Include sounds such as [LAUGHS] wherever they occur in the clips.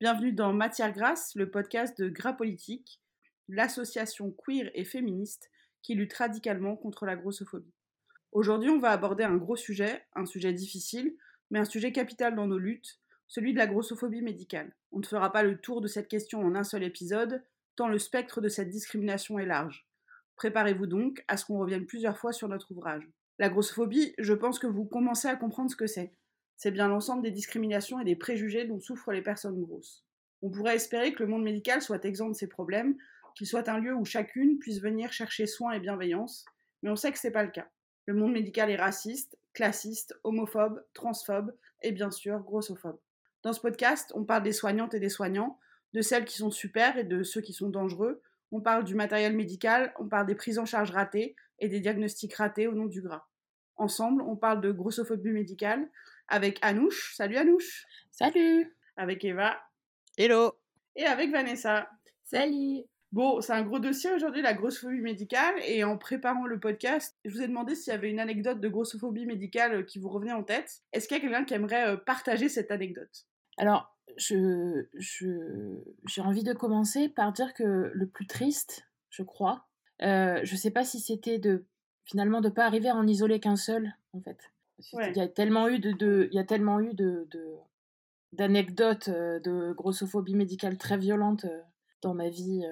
Bienvenue dans Matière Grasse, le podcast de Gras Politique, l'association queer et féministe qui lutte radicalement contre la grossophobie. Aujourd'hui, on va aborder un gros sujet, un sujet difficile, mais un sujet capital dans nos luttes, celui de la grossophobie médicale. On ne fera pas le tour de cette question en un seul épisode, tant le spectre de cette discrimination est large. Préparez-vous donc à ce qu'on revienne plusieurs fois sur notre ouvrage. La grossophobie, je pense que vous commencez à comprendre ce que c'est. C'est bien l'ensemble des discriminations et des préjugés dont souffrent les personnes grosses. On pourrait espérer que le monde médical soit exempt de ces problèmes, qu'il soit un lieu où chacune puisse venir chercher soins et bienveillance, mais on sait que ce n'est pas le cas. Le monde médical est raciste, classiste, homophobe, transphobe et bien sûr grossophobe. Dans ce podcast, on parle des soignantes et des soignants, de celles qui sont super et de ceux qui sont dangereux. On parle du matériel médical, on parle des prises en charge ratées et des diagnostics ratés au nom du gras. Ensemble, on parle de grossophobie médicale avec Anouche. Salut Anouche. Salut. Avec Eva. Hello. Et avec Vanessa. Salut. Bon, c'est un gros dossier aujourd'hui, la grossophobie médicale. Et en préparant le podcast, je vous ai demandé s'il y avait une anecdote de grossophobie médicale qui vous revenait en tête. Est-ce qu'il y a quelqu'un qui aimerait euh, partager cette anecdote? Alors, je, j'ai envie de commencer par dire que le plus triste, je crois, euh, je sais pas si c'était de finalement de pas arriver à en isoler qu'un seul, en fait. Il y a tellement eu de, il y a tellement eu de, d'anecdotes de, grossophobie médicale très violentes euh, dans ma vie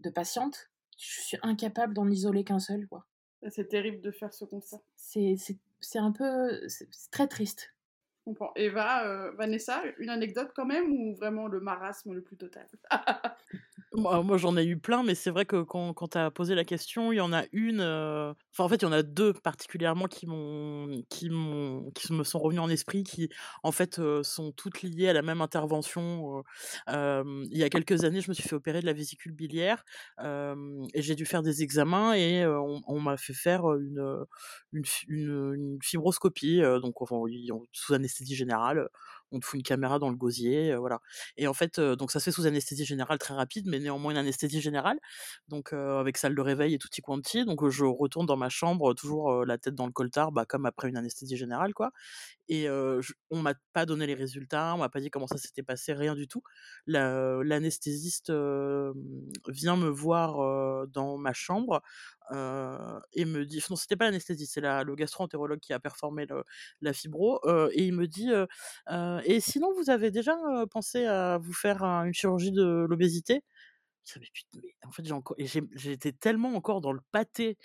de patiente. Je suis incapable d'en isoler qu'un seul, quoi. C'est terrible de faire ce constat. C'est, c'est, c'est un peu, c'est très triste comprends. Eva, euh, Vanessa, une anecdote quand même ou vraiment le marasme le plus total? [LAUGHS] Moi, j'en ai eu plein, mais c'est vrai que quand, tu as posé la question, il y en a une. euh, Enfin, en fait, il y en a deux particulièrement qui m'ont, qui m'ont, qui me sont revenus en esprit, qui en fait euh, sont toutes liées à la même intervention. euh, il y a quelques années, je me suis fait opérer de la vésicule biliaire et j'ai dû faire des examens et on, m'a fait faire une, une, fi- une, une fibroscopie, donc enfin, sous anesthésie générale. On te fout une caméra dans le gosier, euh, voilà. Et en fait, donc ça se fait sous anesthésie générale très rapide, mais néanmoins une anesthésie générale, donc avec salle de réveil et tutti quanti. Donc je retourne dans ma chambre, toujours la tête dans le coltard, bah, comme après une anesthésie générale, quoi. Et je- on m'a pas donné les résultats, on m'a pas dit comment ça s'était passé, rien du tout. La- L'anesthésiste vient me voir dans ma chambre et me dit, non, c'était pas l'anesthésiste, c'est la, le gastro-entérologue qui a performé la fibro, et il me dit, et sinon vous avez déjà pensé à vous faire un- une chirurgie de l'obésité? Mais en fait, j'étais tellement encore dans le pâté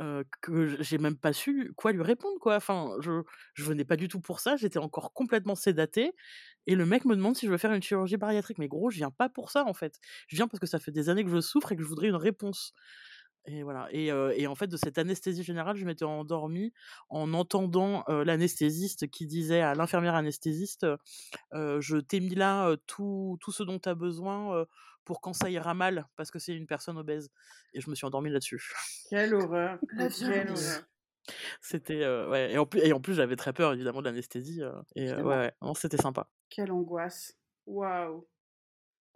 euh, que j'ai même pas su quoi lui répondre, quoi. Enfin, je, je venais pas du tout pour ça, j'étais encore complètement sédatée. Et le mec me demande si je veux faire une chirurgie bariatrique. Mais gros, je viens pas pour ça, en fait. Je viens parce que ça fait des années que je souffre et que je voudrais une réponse. Et voilà. Et, euh, et en fait, de cette anesthésie générale, je m'étais endormie en entendant euh, l'anesthésiste qui disait à l'infirmière anesthésiste euh, Je t'ai mis là euh, tout, tout ce dont tu as besoin euh, pour quand ça ira mal, parce que c'est une personne obèse. Et je me suis endormie là-dessus. Quelle horreur [LAUGHS] Quelle C'était. euh, ouais. Et en plus, et en plus j'avais très peur, évidemment, de l'anesthésie. euh, et euh, ouais, ouais. Non, c'était sympa. Quelle angoisse Waouh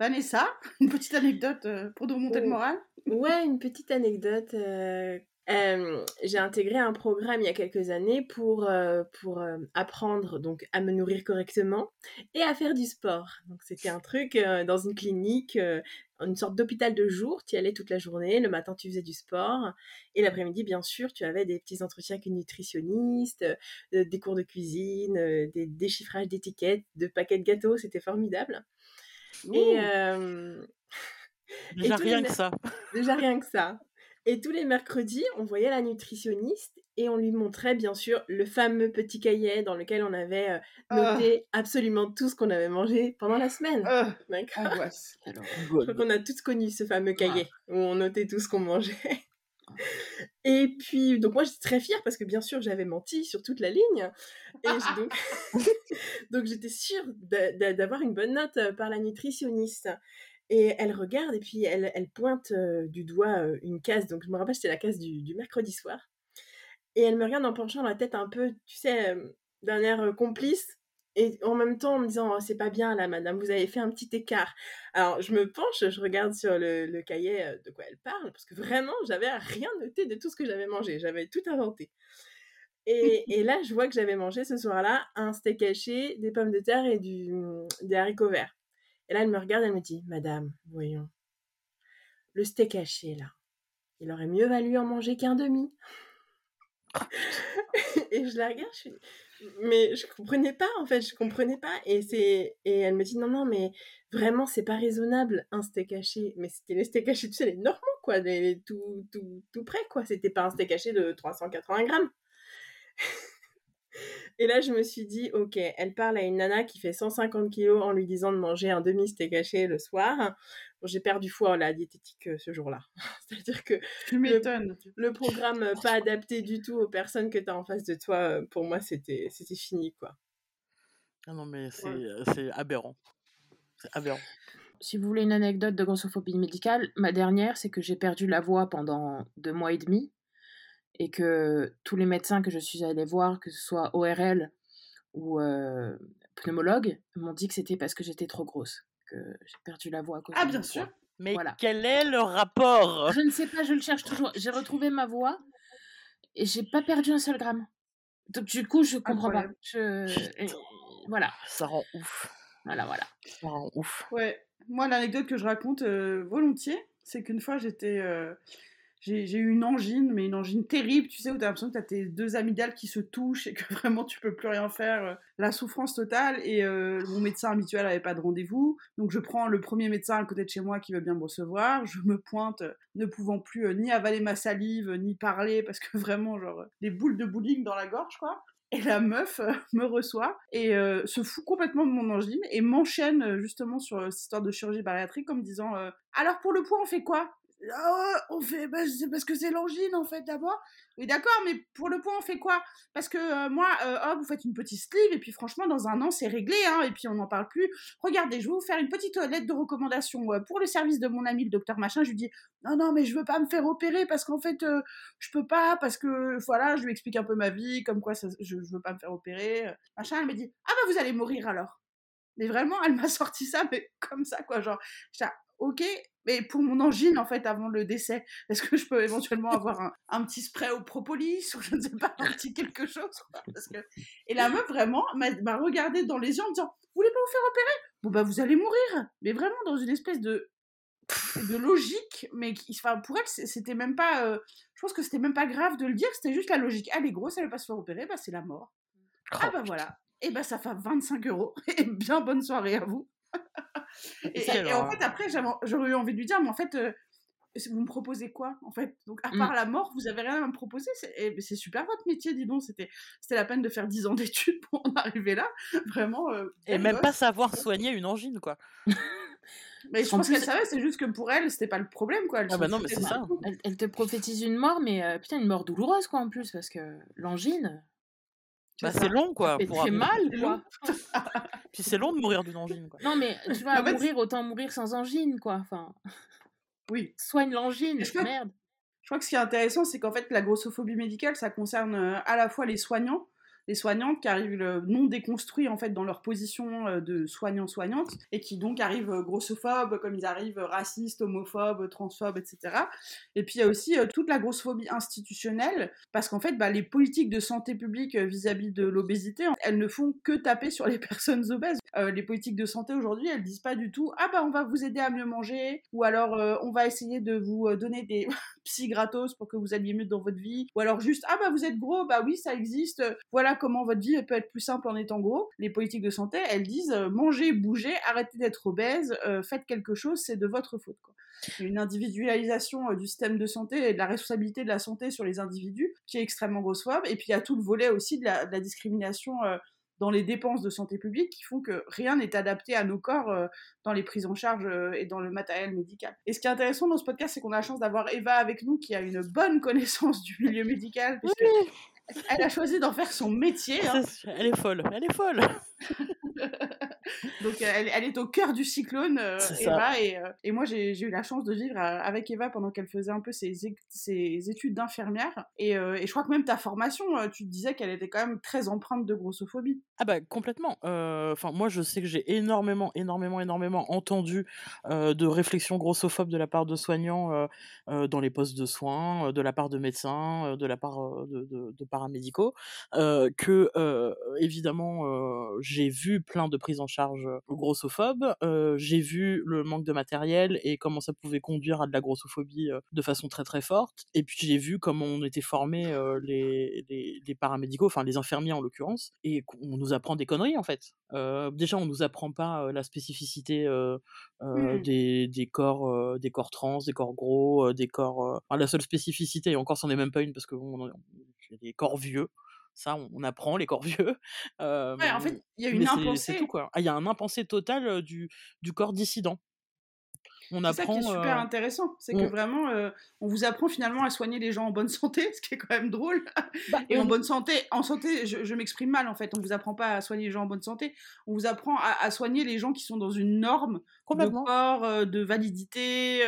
Vanessa, [LAUGHS] une petite anecdote pour nous remonter le Oh. moral? Ouais, une petite anecdote. euh, euh, j'ai intégré un programme il y a quelques années pour, euh, pour apprendre donc à me nourrir correctement et à faire du sport. Donc c'était un truc dans une clinique, une sorte d'hôpital de jour. Tu y allais toute la journée. Le matin, tu faisais du sport. Et l'après-midi, bien sûr, tu avais des petits entretiens avec une nutritionniste, des cours de cuisine, des déchiffrages d'étiquettes, de paquets de gâteaux. C'était formidable. Et, euh, Déjà, les rien que ça. [LAUGHS] Déjà rien que ça. Et tous les mercredis, on voyait la nutritionniste et on lui montrait bien sûr le fameux petit cahier dans lequel on avait euh, Ah. noté absolument tout ce qu'on avait mangé pendant la semaine. Euh, D'accord angoisse. [LAUGHS] Je crois qu'on a tous connu ce fameux cahier où on notait tout ce qu'on mangeait. Et puis, donc moi j'étais très fière parce que bien sûr j'avais menti sur toute la ligne. Et donc, [LAUGHS] donc j'étais sûre d'a- d'a- d'avoir une bonne note euh, par la nutritionniste. Et elle regarde et puis elle, elle pointe euh, du doigt euh, une case. Donc je me rappelle, c'était la case du, du mercredi soir. Et elle me regarde en penchant la tête un peu, tu sais, euh, d'un air complice. Et en même temps en me disant, Oh, c'est pas bien là, madame, vous avez fait un petit écart. Alors je me penche, je regarde sur le, le cahier de quoi elle parle, parce que vraiment, j'avais rien noté de tout ce que j'avais mangé. J'avais tout inventé. Et, [LAUGHS] et là, je vois que j'avais mangé ce soir-là un steak haché, des pommes de terre et du, des haricots verts. Et là, elle me regarde, elle me dit, Madame, voyons, le steak haché, là, il aurait mieux valu en manger qu'un demi. [LAUGHS] et je la regarde, je suis... mais je comprenais pas en fait, je comprenais pas. Et c'est et elle me dit non non mais vraiment c'est pas raisonnable un steak haché. Mais c'était les steaks hachés tu sais les normaux quoi, les, tout tout tout près quoi. C'était pas un steak haché de 380 grammes. Et là, je me suis dit, ok, elle parle à une nana qui fait 150 kilos en lui disant de manger un demi steak haché le soir. Bon, j'ai perdu foi à la diététique euh, ce jour-là. [LAUGHS] C'est-à-dire que le, le, programme euh, pas adapté du tout aux personnes que tu as en face de toi, euh, pour moi, c'était c'était fini, quoi. Ah non, mais c'est aberrant. C'est aberrant. Si vous voulez une anecdote de grossophobie médicale, ma dernière, c'est que j'ai perdu la voix pendant deux mois et demi et que tous les médecins que je suis allée voir, que ce soit ORL ou euh, pneumologue, m'ont dit que c'était parce que j'étais trop grosse, que j'ai perdu la voix à cause Ah, bien sûr. Mais quel est le rapport? Je ne sais pas, je le cherche toujours. J'ai retrouvé ma voix et j'ai pas perdu un seul gramme. Donc du coup, je comprends pas. Je... voilà. Ça rend ouf. Voilà, voilà. Ça rend ouf. Ouais. Moi, l'anecdote que je raconte euh, volontiers, c'est qu'une fois, j'étais euh, j'ai eu une angine, mais une angine terrible, tu sais, où tu as l'impression que tu as tes deux amygdales qui se touchent et que [LAUGHS] vraiment tu peux plus rien faire. Euh, la souffrance totale. Et euh, mon médecin habituel n'avait pas de rendez-vous. Donc je prends le premier médecin à côté de chez moi qui veut bien me recevoir. Je me pointe, ne pouvant plus euh, ni avaler ma salive, ni parler, parce que [LAUGHS] vraiment, genre, des boules de bowling dans la gorge, quoi. Et la meuf [LAUGHS] me reçoit et se fout complètement de mon angine et m'enchaîne justement sur cette histoire de chirurgie bariatrique en me disant Alors pour le point, on fait quoi? Ah on fait, bah, parce que c'est l'angine en fait d'abord. Oui, d'accord, mais pour le point, on fait quoi? Parce que euh, moi, euh, vous faites une petite sleeve et puis franchement, dans un an, c'est réglé, hein, et puis on n'en parle plus. Regardez, je vais vous faire une petite lettre de recommandation euh, pour le service de mon ami, le docteur machin. Je lui dis, non, non, mais je veux pas me faire opérer parce qu'en fait, je peux pas, parce que voilà, je lui explique un peu ma vie, comme quoi je, je veux pas me faire opérer, machin. Elle me dit, ah bah vous allez mourir alors. Mais vraiment, elle m'a [LAUGHS] sorti ça, mais comme ça, quoi, genre, ok, mais pour mon angine, en fait, avant le décès, est-ce que je peux éventuellement avoir un, petit spray au propolis ou je ne sais pas, un petit quelque chose parce que... Et la meuf, vraiment, m'a regardé dans les yeux en me disant Vous voulez pas vous faire opérer? Bon, bah, vous allez mourir. Mais vraiment, dans une espèce de de logique, mais qui, enfin, pour elle, c'était même pas. Euh, je pense que c'était même pas grave de le dire, c'était juste la logique. Elle est grosse, elle va pas se faire opérer, bah c'est la mort. ah oh, bah voilà. Et bah ça fait 25 euros. [LAUGHS] Et bien bonne soirée à vous et, en fait, après, j'aurais eu envie de lui dire, mais en fait, euh, vous me proposez quoi en fait? Donc, à part mmh. la mort, vous avez rien à me proposer C'est super votre métier, dis donc. C'était la peine de faire 10 ans d'études pour en arriver là. [LAUGHS] Vraiment. Euh, et même pas savoir soigner une angine, quoi. [LAUGHS] Mais je pense qu'elle savait, c'est juste que pour elle, c'était pas le problème, quoi. ah bah non, mais c'est ça. Elle, te prophétise une mort, mais euh, putain, une mort douloureuse, quoi, en plus, parce que l'angine, bah, c'est long, quoi. Pour très mal, quoi. Puis c'est long de mourir d'une angine, quoi. Non, mais tu vas mourir, autant mourir sans angine, quoi. Enfin. Oui. [LAUGHS] Soigne l'angine, merde. Je crois que ce qui est intéressant, c'est qu'en fait, la grossophobie médicale, ça concerne euh, à la fois les soignants, les soignantes qui arrivent non déconstruits en fait dans leur position euh, de soignants-soignantes et qui donc arrivent euh, grossophobes, comme ils arrivent racistes, homophobes, transphobes, etc. Et puis il y a aussi euh, toute la grossophobie institutionnelle parce qu'en fait bah, les politiques de santé publique vis-à-vis de l'obésité, elles ne font que taper sur les [LAUGHS] personnes obèses. les politiques de santé aujourd'hui, elles disent pas du tout ah bah on va vous aider à mieux manger ou alors on va essayer de vous donner des psy gratos pour que vous alliez mieux dans votre vie ou alors juste ah bah vous êtes gros bah oui ça existe voilà comment votre vie peut être plus simple en étant gros. Les politiques de santé, elles disent euh, mangez, bougez, arrêtez d'être obèse, euh, faites quelque chose, c'est de votre faute. Quoi. Une individualisation euh, du système de santé et de la responsabilité de la santé sur les individus qui est extrêmement grossophobe. Et puis il y a tout le volet aussi de la, discrimination dans les dépenses de santé publique qui font que rien n'est adapté à nos corps dans les prises en charge et dans le matériel médical. Et ce qui est intéressant dans ce podcast, c'est qu'on a la chance d'avoir Eva avec nous qui a une bonne connaissance du milieu médical, puisque elle a choisi d'en faire son métier. Hein. Elle est folle, elle est folle. [LAUGHS] Donc elle, elle, est au cœur du cyclone, euh, Eva. Et, euh, et, moi, j'ai eu la chance de vivre euh, avec Eva pendant qu'elle faisait un peu ses, ses études d'infirmière. Et, et, je crois que même ta formation, tu te disais qu'elle était quand même très empreinte de grossophobie. Ah bah complètement. Enfin moi je sais que j'ai énormément, énormément, énormément entendu de réflexions grossophobes de la part de soignants dans les postes de soins, de la part de médecins, de la part de, de, paramédicaux, que évidemment j'ai vu plein de prises en charge grossophobes, j'ai vu le manque de matériel et comment ça pouvait conduire à de la grossophobie de façon très très forte, et puis j'ai vu comment on était formés les, les, les, paramédicaux, enfin les infirmiers en l'occurrence, apprend des conneries en fait. déjà, on nous apprend pas la spécificité mmh. des, des, corps, des corps trans, des corps gros, des corps. la seule spécificité, et encore, c'en est même pas une parce que bon, des corps vieux. Ça, on, apprend les corps [LAUGHS] vieux. ouais, en fait, il y a une impensée. C'est tout quoi. Ah, il y a un impensé total du, du corps dissident on apprend. C'est ça qui est super intéressant, c'est que vraiment, on vous apprend finalement à soigner les gens en bonne santé, [LAUGHS] ce qui est quand même drôle. Bah, et en bonne santé, en santé, je, m'exprime mal en fait. On vous apprend pas à soigner les gens en bonne santé, on vous apprend à, soigner les gens qui sont dans une norme de corps, de validité,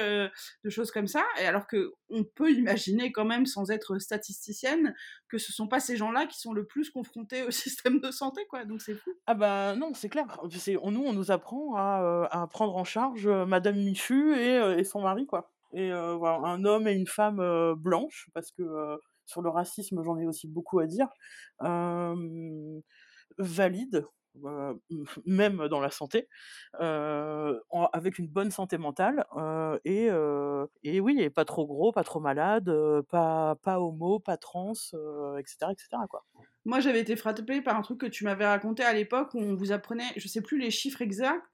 de choses comme ça. Et alors que on peut imaginer quand même, sans être statisticienne, que ce sont pas ces gens-là qui sont le plus confrontés au [LAUGHS] système de santé, quoi. Donc c'est fou. Ah bah non, c'est clair. C'est nous, on nous apprend à, à prendre en charge Madame Michu et, son mari, quoi. Et voilà, un homme et une femme blanche, parce que sur le racisme, j'en ai aussi beaucoup à dire, valide, même dans la santé, avec une bonne santé mentale, et, et oui, et pas trop gros, pas trop malade, pas, pas homo, pas trans, etc., etc. Quoi. Moi, j'avais été frappée par un truc que tu m'avais raconté à l'époque où on vous apprenait, je sais plus les chiffres exacts,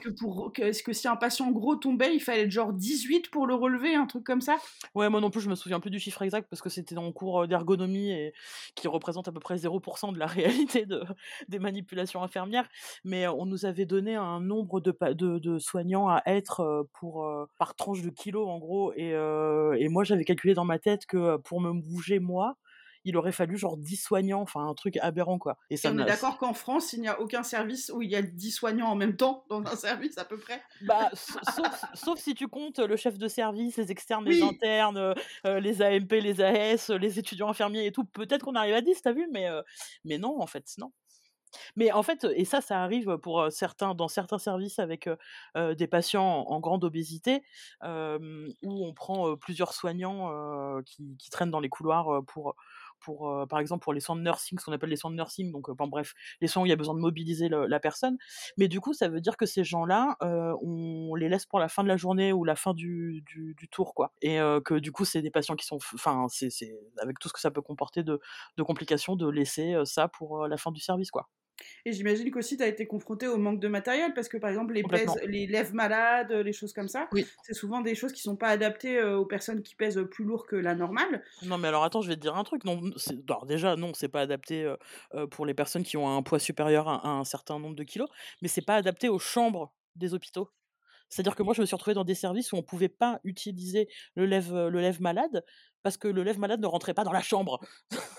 que pour que, que si un patient gros tombait, il fallait genre 18 pour le relever, un truc comme ça? Ouais, moi non plus, je me souviens plus du chiffre exact parce que c'était dans le cours d'ergonomie et qui représente à peu près 0% de la [LAUGHS] réalité de, des manipulations infirmières. Mais on nous avait donné un nombre de, de, de soignants à être pour, par tranche de kilos en gros. Et, et moi, j'avais calculé dans ma tête que pour me bouger moi, il aurait fallu genre 10 soignants, enfin un truc aberrant quoi. Et, ça on est d'accord qu'en France, il n'y a aucun service où il y a 10 soignants en même temps dans un [LAUGHS] service à peu près Bah, sauf, si tu comptes le chef de service, les externes, les internes, euh, euh, les AMP, les AS, les étudiants infirmiers et tout. Peut-être qu'on arrive à 10, t'as vu, mais, euh, mais non, en fait, non. Mais en fait, et ça, ça arrive pour certains, dans certains services avec des patients en, grande obésité, où on prend plusieurs soignants qui, qui, traînent dans les couloirs pour pour, euh, par exemple, pour les soins de nursing, ce qu'on appelle les soins de nursing, donc euh, bref, les soins où il y a besoin de mobiliser la personne. Mais du coup, ça veut dire que ces gens-là, euh, on les laisse pour la fin de la journée ou la fin du, du, tour, quoi. Et que du coup, c'est des patients qui sont, enfin, c'est avec tout ce que ça peut comporter de, de complications, de laisser ça pour la fin du service, quoi. Et j'imagine qu'aussi tu as été confronté au manque de matériel parce que par exemple les, les lèvres malades, les choses comme ça, c'est souvent des choses qui sont pas adaptées euh, aux personnes qui pèsent plus lourd que la normale. Non mais alors attends, je vais te dire un truc. Non, alors déjà non, c'est pas adapté euh, euh, pour les personnes qui ont un poids supérieur à, un certain nombre de kilos, mais c'est pas adapté aux chambres des hôpitaux. C'est-à-dire que moi, je me suis retrouvée dans des services où on pouvait pas utiliser le lève, le lève malade parce que le lève malade ne rentrait pas dans la chambre. [LAUGHS]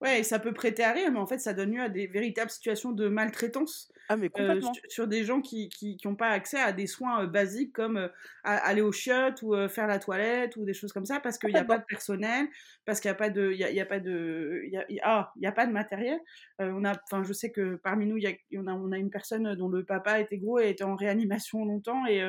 Ouais, ça peut prêter à rire, mais en fait, ça donne lieu à des véritables situations de maltraitance. Ah, mais euh, sur des gens qui n'ont pas accès à des soins euh, basiques comme euh, aller aux chiottes ou faire la toilette ou des choses comme ça parce qu'il n'y a pas de personnel, parce qu'il n'y a pas de, il y a, pas de, y a, ah, il y a pas de matériel. on a, enfin, je sais que parmi nous, y a, on a, on a une personne dont le papa était gros et était en réanimation longtemps et,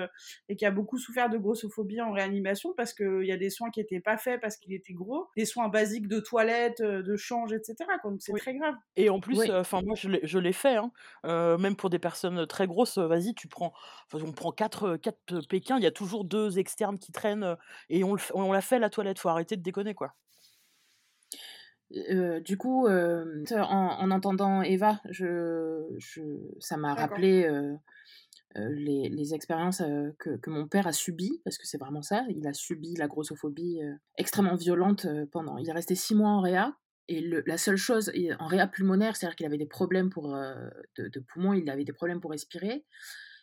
et qui a beaucoup souffert de grossophobie en réanimation parce qu'il y a des soins qui n'étaient pas faits parce qu'il était gros, des soins basiques de toilette, de change, etc. Donc c'est très grave. Et en plus, enfin moi je l'ai fait, hein. même pour des personnes très grosses, vas-y, tu prends, on prend quatre, quatre Pékin, il y a toujours deux externes qui traînent et on, on l'a fait la toilette, faut arrêter de déconner quoi. du coup, en, entendant Eva, je, je ça m'a rappelé les, les, expériences que, que, mon père a subies, parce que c'est vraiment ça, il a subi la grossophobie extrêmement violente pendant. Il est resté six mois en réa, et la seule chose, en réa pulmonaire, c'est-à-dire qu'il avait des problèmes pour, euh, de, poumons, il avait des problèmes pour respirer.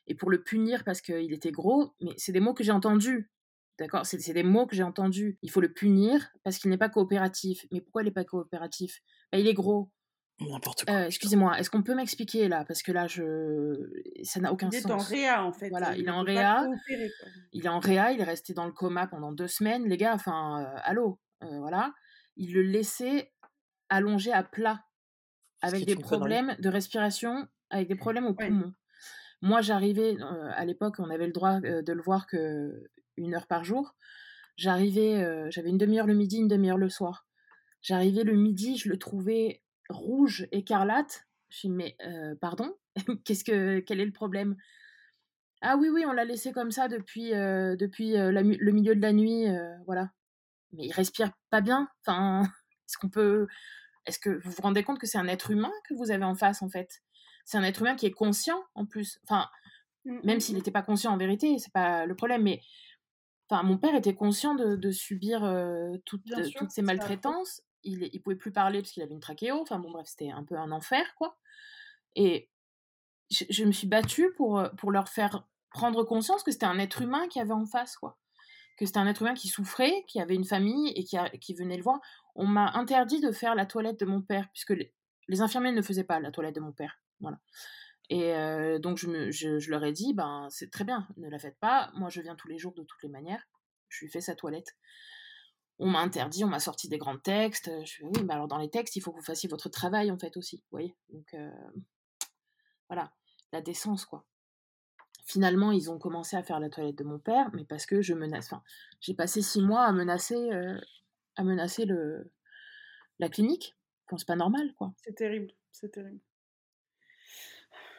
Et pour le punir parce qu'il était gros, mais c'est des mots que j'ai entendus. D'accord? C'est des mots que j'ai entendus. Il faut le punir parce qu'il n'est pas coopératif. Mais pourquoi il n'est pas coopératif? Bah, Il est gros. N'importe quoi. Euh, excusez-moi, est-ce qu'on peut m'expliquer là? Parce que là, je... ça n'a aucun sens. Il est en réa en fait. Voilà, il, est en réa. Il est en réa, il est resté dans le coma pendant deux semaines. Les gars, enfin, euh, allô? Voilà. Il le laissait allongé à plat avec des problèmes de respiration, avec des problèmes au poumon. Moi, j'arrivais, à l'époque, on avait le droit de le voir que une heure par jour. J'arrivais, j'avais une demi-heure le midi, une demi-heure le soir. J'arrivais le midi, je le trouvais rouge, écarlate. Je me mais pardon, [LAUGHS] qu'est-ce que, quel est le problème? Ah oui, oui, on l'a laissé comme ça depuis, depuis le milieu de la nuit, voilà. Mais il respire pas bien. Enfin, est-ce qu'on peut, est-ce que vous vous rendez compte que c'est un être humain que vous avez en face, en fait? C'est un être humain qui est conscient, en plus. Enfin, mmh, même mmh, s'il n'était mmh. pas conscient en vérité, c'est pas le problème, mais enfin, mon père était conscient de, subir toutes ces maltraitances. Il, ne pouvait plus parler parce qu'il avait une trachéo. Enfin bon, bref, c'était un peu un enfer, quoi. Et je, me suis battue pour, pour leur faire prendre conscience que c'était un être humain qui avait en face, quoi. Que c'était un être humain qui souffrait, qui avait une famille et qui, qui venait le voir on m'a interdit de faire la toilette de mon père, puisque les, infirmiers ne faisaient pas la toilette de mon père. Voilà. Et donc je, leur ai dit, ben c'est très bien, ne la faites pas. Moi je viens tous les jours de toutes les manières. Je lui fais sa toilette. On m'a interdit, on m'a sorti des grands textes. Je fais, oui, mais alors dans les textes, il faut que vous fassiez votre travail en fait aussi, vous voyez. Donc voilà, la décence quoi. Finalement, ils ont commencé à faire la toilette de mon père, mais parce que je menace. Enfin, j'ai passé six mois à menacer à menacer le, la clinique. c'est pas normal, quoi. C'est terrible, c'est terrible.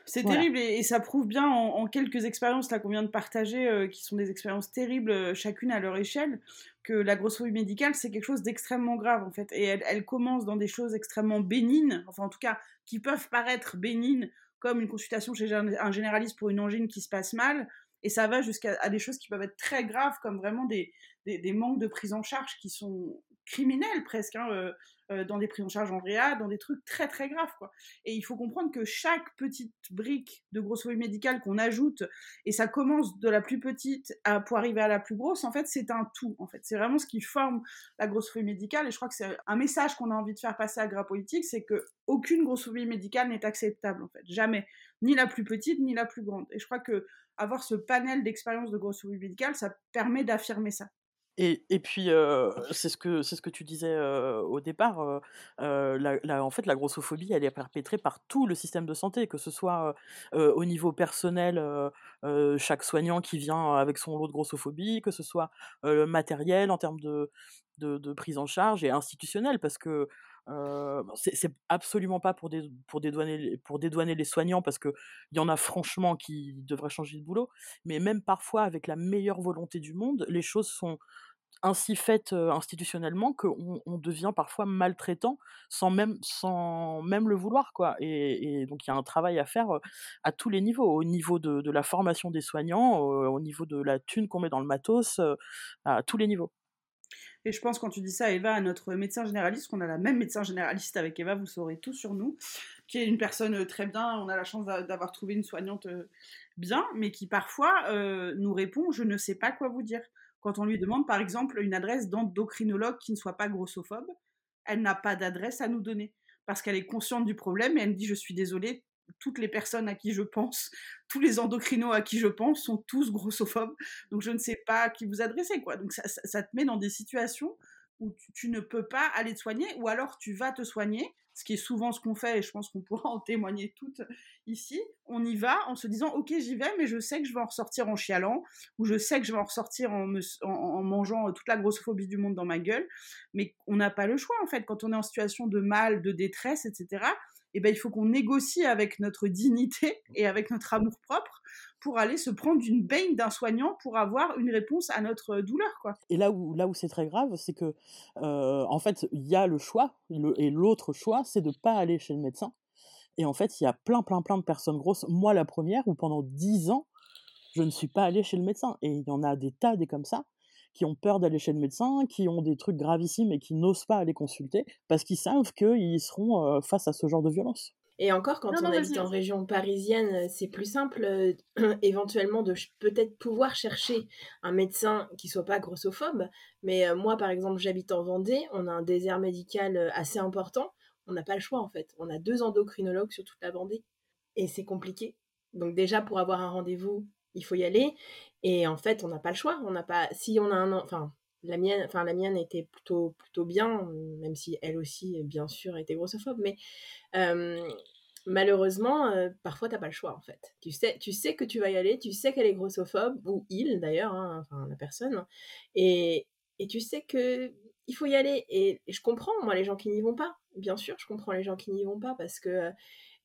C'est terrible et, ça prouve bien en, quelques expériences là qu'on vient de partager, euh, qui sont des expériences terribles, euh, chacune à leur échelle, que la grossophobie médicale c'est quelque chose d'extrêmement grave en fait. Et elle, elle, commence dans des choses extrêmement bénignes, enfin en tout cas qui peuvent paraître bénignes, comme une consultation chez un généraliste pour une angine qui se passe mal, et ça va jusqu'à des choses qui peuvent être très graves, comme vraiment des, des, manques de prise en charge qui sont criminels presque, hein, euh, euh, dans des prises en charge en réa, dans des trucs très très graves. Quoi. Et il faut comprendre que chaque petite brique de grossophobie médicale qu'on ajoute, et ça commence de la plus petite à, pour arriver à la plus grosse, en fait, c'est un tout. En fait, c'est vraiment ce qui forme la grossophobie médicale. Et je crois que c'est un message qu'on a envie de faire passer à Gras Politique, c'est que aucune grossophobie médicale n'est acceptable, en fait, jamais, ni la plus petite ni la plus grande. Et je crois que avoir ce panel d'expériences de grossophobie médicale, ça permet d'affirmer ça. Et, et puis, c'est ce, que, ce que tu disais au départ, la, en fait, la grossophobie, elle est perpétrée par tout le système de santé, que ce soit au niveau personnel, chaque soignant qui vient avec son lot de grossophobie, que ce soit matériel en termes de, de, de, prise en charge et institutionnel, parce que c'est absolument pas pour, dédouaner, les soignants, parce qu'il y en a franchement qui devraient changer de boulot, mais même parfois, avec la meilleure volonté du monde, les choses sont ainsi faite institutionnellement qu'on on devient parfois maltraitant sans même, le vouloir. Et, donc il y a un travail à faire à tous les niveaux, au niveau de, la formation des soignants, au, niveau de la thune qu'on met dans le matos, à tous les niveaux. Et je pense quand tu dis ça, Eva, à notre médecin généraliste, qu'on a la même médecin généraliste avec Eva, vous saurez tout sur nous, qui est une personne très bien, on a la chance d'avoir trouvé une soignante bien, mais qui parfois nous répond, je ne sais pas quoi vous dire. Quand on lui demande, par exemple, une adresse d'endocrinologue qui ne soit pas grossophobe, elle n'a pas d'adresse à nous donner parce qu'elle est consciente du problème et elle me dit je suis désolée, toutes les personnes à qui je pense, [LAUGHS] tous les endocrinos à qui je pense sont tous grossophobes, donc je ne sais pas à qui vous adresser quoi. Donc ça, te met dans des situations où tu, ne peux pas aller te soigner, ou alors tu vas te soigner, ce qui est souvent ce qu'on fait, et je pense qu'on pourra [LAUGHS] en témoigner toutes ici. On y va en se disant, ok, j'y vais, mais je sais que je vais en ressortir en chialant, ou je sais que je vais en ressortir en, mangeant toute la grossophobie du monde dans ma gueule, mais on n'a pas le choix en fait. Quand on est en situation de mal, de détresse, etc., eh ben, il faut qu'on négocie avec notre dignité et avec notre amour propre pour aller se prendre une baigne d'un soignant pour avoir une réponse à notre douleur. Quoi. Et là où, là où c'est très grave, c'est que, euh, en fait, il y a le choix, et l'autre choix, c'est de ne pas aller chez le médecin. Et en fait, il y a plein, plein, plein de personnes grosses, moi la première, où pendant dix ans, je ne suis pas allée chez le médecin. Et il y en a des tas, des comme ça, qui ont peur d'aller chez le médecin, qui ont des trucs gravissimes et qui n'osent pas aller consulter, parce qu'ils savent qu'ils seront euh, face à ce genre de violence. Et encore, quand on habite en région parisienne, euh, c'est plus simple euh, [CLEARS THROAT] éventuellement de peut-être pouvoir chercher un médecin qui soit pas grossophobe. Mais euh, moi, par exemple, j'habite en Vendée, on a un désert médical assez important. On n'a pas le choix en fait. On a deux endocrinologues sur toute la Vendée. Et c'est compliqué. Donc déjà, pour avoir un rendez-vous, il faut y aller. Et en fait, on n'a pas le choix. On n'a pas. Si on a un, enfin, la mienne, enfin la mienne était plutôt plutôt bien, même si elle aussi, bien sûr, était grossophobe. Mais malheureusement, parfois t'as pas le choix en fait. Tu sais, tu sais que tu vas y aller, tu sais qu'elle est grossophobe ou il d'ailleurs, hein, enfin la personne, et, et tu sais que il faut y aller. Et, je comprends moi les gens qui n'y vont pas. Bien sûr, je comprends les gens qui n'y vont pas parce que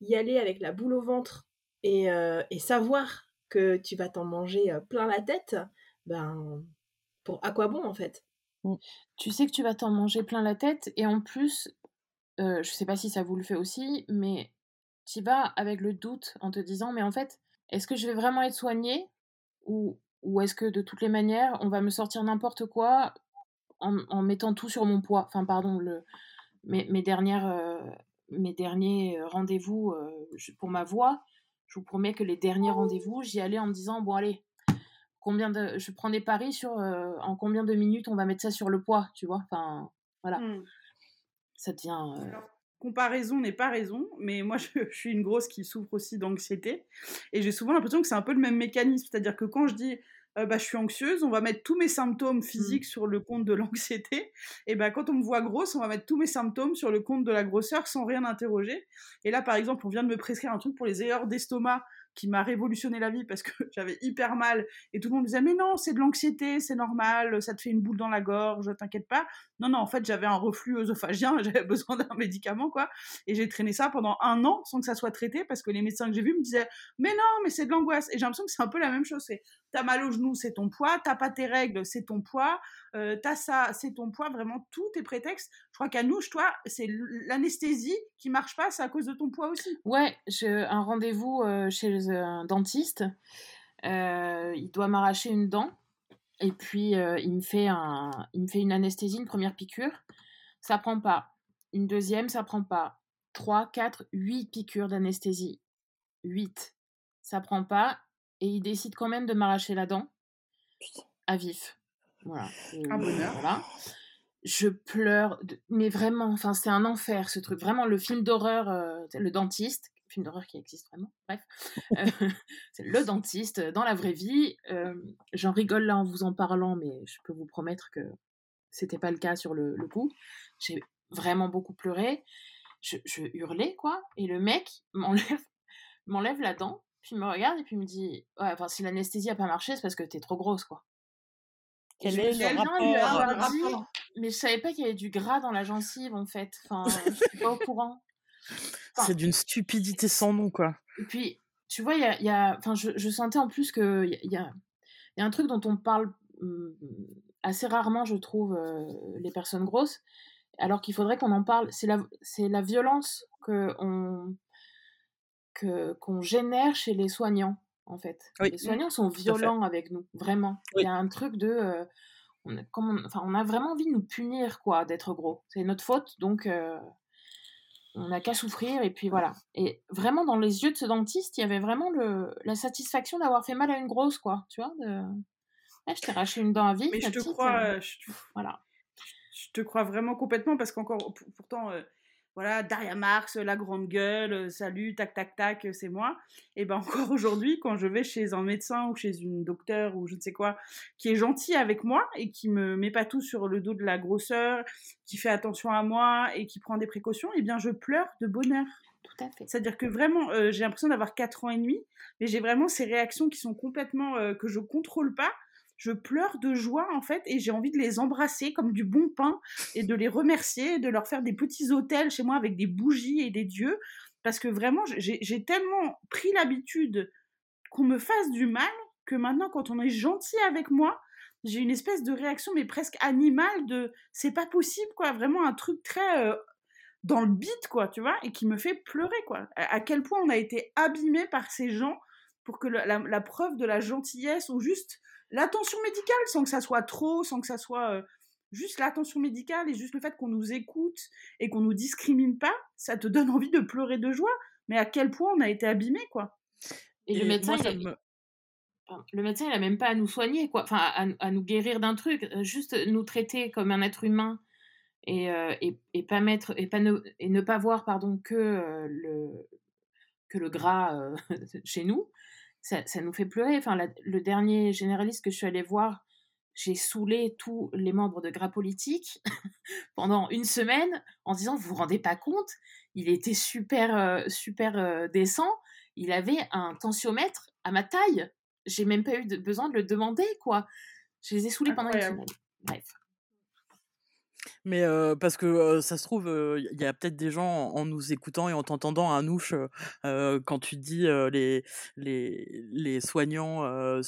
y aller avec la boule au ventre et, et savoir que tu vas t'en manger plein la tête, ben pour à quoi bon en fait? Mmh. Tu sais que tu vas t'en manger plein la tête et en plus, je sais pas si ça vous le fait aussi, mais tu vas avec le doute en te disant mais en fait, est-ce que je vais vraiment être soignée ou, ou est-ce que de toutes les manières, on va me sortir n'importe quoi en, mettant tout sur mon poids? Enfin, pardon, le, mes, dernières, mes derniers rendez-vous pour ma voix, je vous promets que les derniers rendez-vous, j'y allais en me disant bon, allez, combien de, je prends des paris sur en combien de minutes on va mettre ça sur le poids, tu vois Enfin, voilà. Mmh. Ça devient comparaison n'est pas raison, mais moi je, suis une grosse qui souffre aussi d'anxiété et j'ai souvent l'impression que c'est un peu le même mécanisme, c'est-à-dire que quand je dis euh, bah, je suis anxieuse, on va mettre tous mes symptômes mmh. physiques sur le compte de [LAUGHS] l'anxiété, et ben quand on me voit grosse, on va mettre tous mes symptômes sur le compte de la grosseur sans rien interroger. Et là par exemple, on vient de me prescrire un truc pour les erreurs d'estomac qui m'a révolutionné la vie parce que [LAUGHS] j'avais hyper mal. Et tout le monde disait mais non c'est de l'anxiété c'est normal ça te fait une boule dans la gorge t'inquiète pas. Non non en fait j'avais un reflux œsophagien [LAUGHS] j'avais besoin d'un médicament quoi. Et j'ai traîné ça pendant un an sans que ça soit traité parce que les médecins que j'ai vus me disaient mais non mais c'est de l'angoisse. Et j'ai l'impression que c'est un peu la même chose c'est t'as mal au genou c'est ton poids t'as pas tes règles c'est ton poids euh, t'as ça c'est ton poids vraiment tout est prétexte je crois qu'à nous toi c'est l'anesthésie qui marche pas c'est à cause de ton poids aussi ouais j'ai un rendez-vous euh, chez un dentiste. Euh, il doit m'arracher une dent. Et puis, il, me fait un, il me fait une anesthésie, une première piqûre. Ça prend pas. Une deuxième, ça prend pas. Trois, quatre, huit piqûres d'anesthésie. Huit. Ça prend pas. Et il décide quand même de m'arracher la dent. À vif. Voilà. Un bonheur. Voilà. Je pleure. Mais vraiment, enfin, c'est un enfer ce truc. Vraiment, le film d'horreur, euh, le dentiste, film d'horreur qui existe vraiment. Bref, euh, [LAUGHS] c'est le dentiste dans la vraie vie. Euh, j'en rigole là en vous en parlant, mais je peux vous promettre que c'était pas le cas sur le, coup. J'ai vraiment beaucoup pleuré. Je, hurlais quoi, et le mec m'enlève [LAUGHS] m'enlève la dent, puis me regarde et puis me dit ouais, enfin si l'anesthésie a pas marché, c'est parce que t'es trop grosse quoi. Quel est le rapport, mais je savais pas qu'il y avait du gras dans la gencive en fait. Enfin, [LAUGHS] je suis pas au courant c'est d'une stupidité sans nom, quoi. Et puis, tu vois, il y a, y a, enfin, je, je, sentais en plus qu'il y a, y, a, y a un truc dont on parle mmh, assez rarement, je trouve, euh, les personnes grosses, alors qu'il faudrait qu'on en parle. C'est la, c'est la violence que on, que, qu'on génère chez les soignants, en fait. Les soignants sont violents avec nous, vraiment. Il y a un truc de... Euh, on, a, comme on, enfin, on a vraiment envie de nous punir, quoi, d'être gros. C'est notre faute, donc... Euh, on n'a qu'à souffrir et puis voilà. Et vraiment dans les yeux de ce dentiste, il y avait vraiment le, la satisfaction d'avoir fait mal à une grosse quoi, tu vois. De... je t'ai arraché une dent à vie. Mais je te crois, euh, voilà. Je te crois vraiment complètement parce qu'encore pourtant voilà, Daria Marx, la grande gueule, euh, salut, tac, tac, tac, c'est moi. Et ben [LAUGHS] encore aujourd'hui, quand je vais chez un médecin ou chez une docteur ou je ne sais quoi, qui est gentil avec moi et qui me met pas tout sur le dos de la grosseur, qui fait attention à moi et qui prend des précautions, et bien je pleure de bonheur. Tout à fait. C'est-à-dire que vraiment, euh, j'ai l'impression d'avoir 4 ans et demi, mais j'ai vraiment ces réactions qui sont complètement euh, que je contrôle pas je pleure de joie en fait et j'ai envie de les embrasser comme du bon pain et de les remercier, de leur faire des petits hôtels chez moi avec des bougies et des dieux parce que vraiment j'ai tellement pris l'habitude qu'on me fasse du mal que maintenant quand on est gentil avec moi, j'ai une espèce de réaction mais presque animale de c'est pas possible quoi, vraiment un truc très euh, dans le beat quoi, tu vois, et qui me fait pleurer quoi. À, quel point on a été abîmé par ces gens pour que la, la preuve de la gentillesse ou juste l'attention médicale, sans que ça soit trop, sans que ça soit euh, juste l'attention médicale et juste le fait qu'on nous écoute et qu'on nous discrimine pas, ça te donne envie de pleurer de joie. Mais à quel point on a été abîmé, quoi. Et, le médecin, il le médecin, il a même pas à nous soigner, quoi. Enfin, à, nous guérir d'un truc, euh, juste nous traiter comme un être humain et, euh, et, pas mettre et pas ne, et ne pas voir, pardon, que le que le gras [LAUGHS] chez nous ça, nous fait pleurer. Enfin, le dernier généraliste que je suis allée voir, j'ai saoulé tous les membres de Gras Politique [LAUGHS] pendant une semaine en disant vous vous rendez pas compte, il était super euh, super euh, décent, il avait un tensiomètre à ma taille, j'ai même pas eu besoin de le demander quoi. Je les ai saoulés pendant une semaine. Bref. Mais parce que ça se trouve, il y a peut-être des gens en, nous écoutant et en t'entendant à Nouche, quand tu dis les, les, les soignants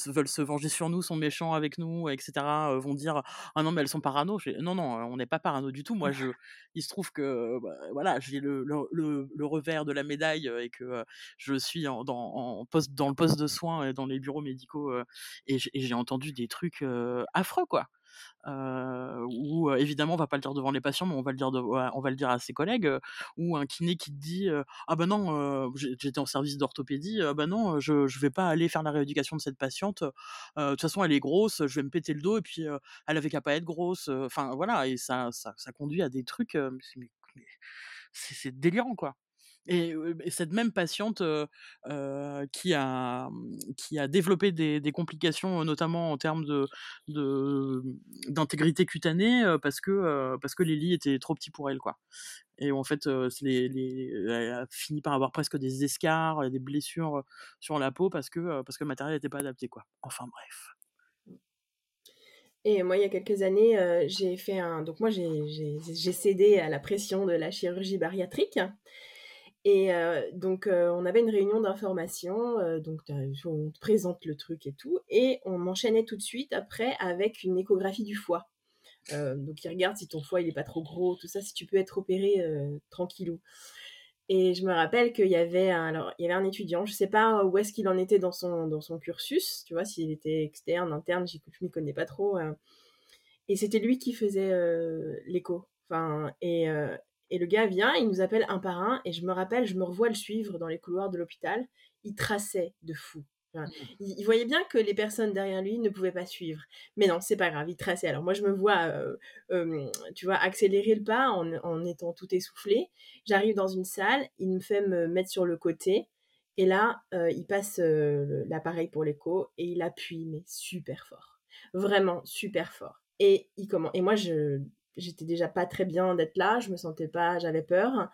veulent se venger sur nous, sont méchants avec nous, etc., vont dire Ah non, mais elles sont parano. Non, non, on n'est pas parano du tout. Moi, je, il se trouve que bah, voilà, j'ai le, le, le, revers de la médaille et que je suis dans, en poste, dans le poste de soins et dans les bureaux médicaux et j'ai entendu des trucs affreux, quoi euh, où évidemment on va pas le dire devant les patients, mais on va le dire, on va le dire à ses collègues, ou un kiné qui te dit ah ben non, j'étais en service d'orthopédie, ah ben non, je je vais pas aller faire la rééducation de cette patiente, de toute façon elle est grosse, je vais me péter le dos et puis elle avait qu'à pas être grosse, enfin voilà et ça, ça ça conduit à des trucs, c'est délirant quoi. Et, cette même patiente qui, a, mmh, qui a développé des, complications, notamment en termes de, d'intégrité cutanée, parce, que, parce que les lits étaient trop petits pour elle. Quoi. Et en fait, elle a fini par avoir presque des escarres, des blessures sur la peau parce que, parce que le matériel n'était pas adapté. Quoi. Enfin bref. Et moi, il y a quelques années, j'ai fait un. Donc, moi, j'ai cédé à la pression de la chirurgie bariatrique. Et euh, donc, euh, on avait une réunion d'information, euh, donc on te présente le truc et tout, et on enchaînait tout de suite après avec une échographie du foie. donc, il regarde si ton foie il est pas trop gros, tout ça, si tu peux être opéré tranquillou. Et je me rappelle qu'il y avait un, alors il y avait un étudiant, je sais pas où est-ce qu'il en était dans son dans son cursus, tu vois, s'il était externe, interne, je m'y connais pas trop. et c'était lui qui faisait l'écho. Enfin, et, et le gars vient, il nous appelle un par un, et je me rappelle, je me revois le suivre dans les couloirs de l'hôpital. Il traçait de fou. Mmh. il, voyait bien que les personnes derrière lui ne pouvaient pas suivre. Mais non, c'est pas grave, il traçait. Alors moi, je me vois, euh, tu vois, accélérer le pas en, étant tout essoufflé. J'arrive dans une salle, il me fait me mettre sur le côté. Et là, euh, il passe euh, l'appareil pour l'écho et il appuie, mais super fort. Vraiment super fort. Et, il commence, et moi, je, j'étais déjà pas très bien d'être là, je me sentais pas, j'avais peur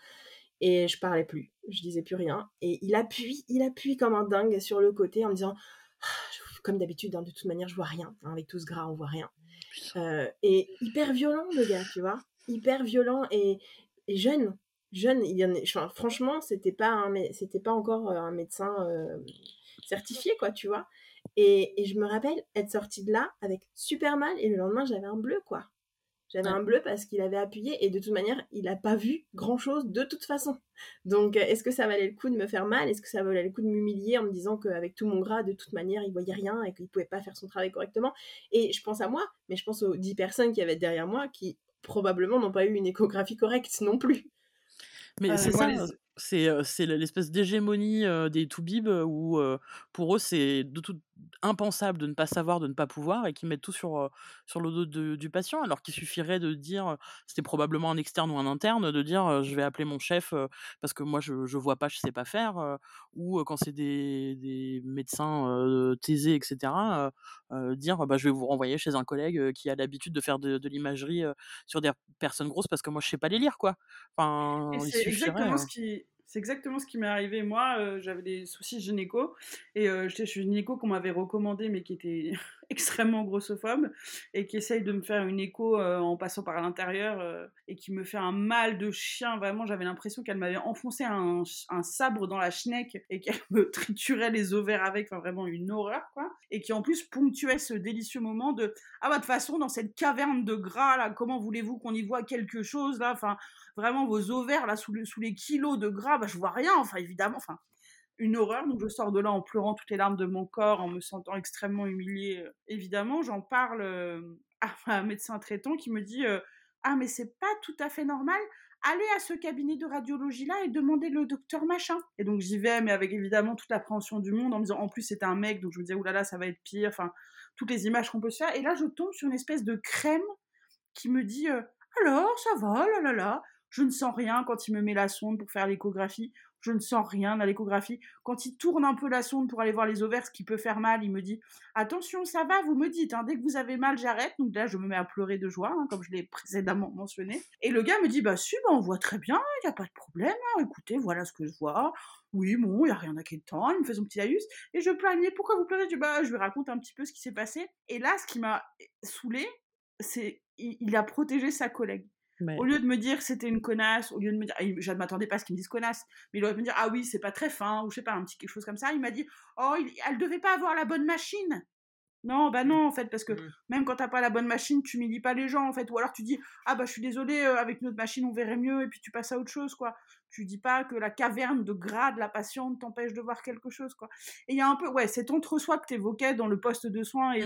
et je parlais plus, je disais plus rien. Et il appuie, il appuie comme un dingue sur le côté en me disant, ah, [SIGHS] comme d'habitude, hein, de toute manière, je vois rien. Hein, avec tout ce gras, on voit rien. Euh, et hyper violent, le gars, tu vois, hyper violent et, jeune, jeune. Il y en enfin, franchement, c'était pas, c'était pas encore euh, un médecin euh, certifié, quoi, tu vois. Et, et je me rappelle être sortie de là avec super mal et le lendemain, j'avais un bleu, quoi. J'avais un bleu parce qu'il avait appuyé et de toute manière, il n'a pas vu grand-chose de toute façon. Donc, euh, est-ce que ça valait le coup de me faire mal? Est-ce que ça valait le coup de m'humilier en me disant qu'avec tout mon gras, de toute manière, il voyait rien et qu'il ne pouvait pas faire son travail correctement? Et je pense à moi, mais je pense aux dix personnes qui avaient derrière moi qui probablement n'ont pas eu une échographie correcte non plus. Mais euh, c'est ça, c'est l'espèce d'hégémonie des toubibs où pour eux c'est de tout impensable de ne pas savoir, de ne pas pouvoir et qui mettent tout sur, sur le dos du patient alors qu'il suffirait de dire, c'était probablement un externe ou un interne, de dire je vais appeler mon chef parce que moi je, je vois pas, je sais pas faire ou quand c'est des, des, médecins taisés, etc., dire bah, je vais vous renvoyer chez un collègue qui a l'habitude de faire de, de l'imagerie sur des personnes grosses parce que moi je sais pas les lire quoi. Enfin, c'est exactement ce qui c'est exactement ce qui m'est arrivé. Moi, euh, j'avais des soucis gynéco et euh, j'étais chez une gynéco qu'on m'avait recommandé, mais qui était [LAUGHS] extrêmement grossophobe et qui essaye de me faire une écho euh, en passant par l'intérieur euh, et qui me fait un mal de chien. Vraiment, j'avais l'impression qu'elle m'avait enfoncé un, sabre dans la schneck et qu'elle [LAUGHS] me triturait les ovaires avec. Enfin, vraiment une horreur. Et qui en plus ponctuait ce délicieux moment de Ah, bah, de toute façon, dans cette caverne de gras, là, comment voulez-vous qu'on y voit quelque chose, là Enfin, vraiment, vos ovaires, là, sous, sous les kilos de gras, bah, je vois rien. Enfin, évidemment, enfin une horreur. Donc je sors de là en pleurant toutes les larmes de mon corps, en me sentant extrêmement humiliée. Évidemment, j'en parle euh, [LAUGHS] à un médecin traitant qui me dit euh, Ah, mais c'est pas tout à fait normal. Allez à ce cabinet de radiologie là et demandez le docteur machin. Et donc j'y vais, mais avec évidemment toute l'appréhension du monde, en me disant en plus c'était un mec, donc je me disais oulala, ça va être pire. Enfin, toutes les images qu'on peut se faire. Et là, je tombe sur une espèce de crème qui me dit euh, Alors, ça va, là là là Je ne sens rien quand il me met la sonde pour faire l'échographie. Je ne sens rien à l'échographie. Quand il tourne un peu la sonde pour aller voir les ovaires, ce qui peut faire mal, il me dit Attention, ça va, vous me dites, hein, dès que vous avez mal, j'arrête. Donc là, je me mets à pleurer de joie, hein, comme je l'ai [LAUGHS] précédemment mentionné. Et le gars me dit Bah, si, bah, on voit très bien, il n'y a pas de problème. Hein, écoutez, voilà ce que je vois. Oui, bon, il n'y a rien à quel temps. Il me fait son petit laïus. Et je pleure. Pourquoi vous pleurez? Je, bah, je lui raconte un petit peu ce qui s'est passé. Et là, ce qui m'a saoulé, c'est il a protégé sa collègue. Au lieu de me dire c'était une connasse, au lieu de me dire, je ne m'attendais pas à ce qu'il me dise connasse, mais il aurait pu me dire ah oui, c'est pas très fin, ou je sais pas, un petit quelque chose comme ça. Il m'a dit oh, il, elle devait pas avoir la bonne machine. Non, bah non, en fait, parce que mmh. même quand t'as pas la bonne machine, tu m'humilis pas les gens, en fait. Ou alors tu dis, ah bah je suis désolé, euh, avec notre machine on verrait mieux, et puis tu passes à autre chose, quoi. Tu dis pas que la caverne de gras de la patiente t'empêche de voir quelque chose, quoi. Et il y a un peu, ouais, cet entre-soi que t'évoquais dans le poste de soins, mmh.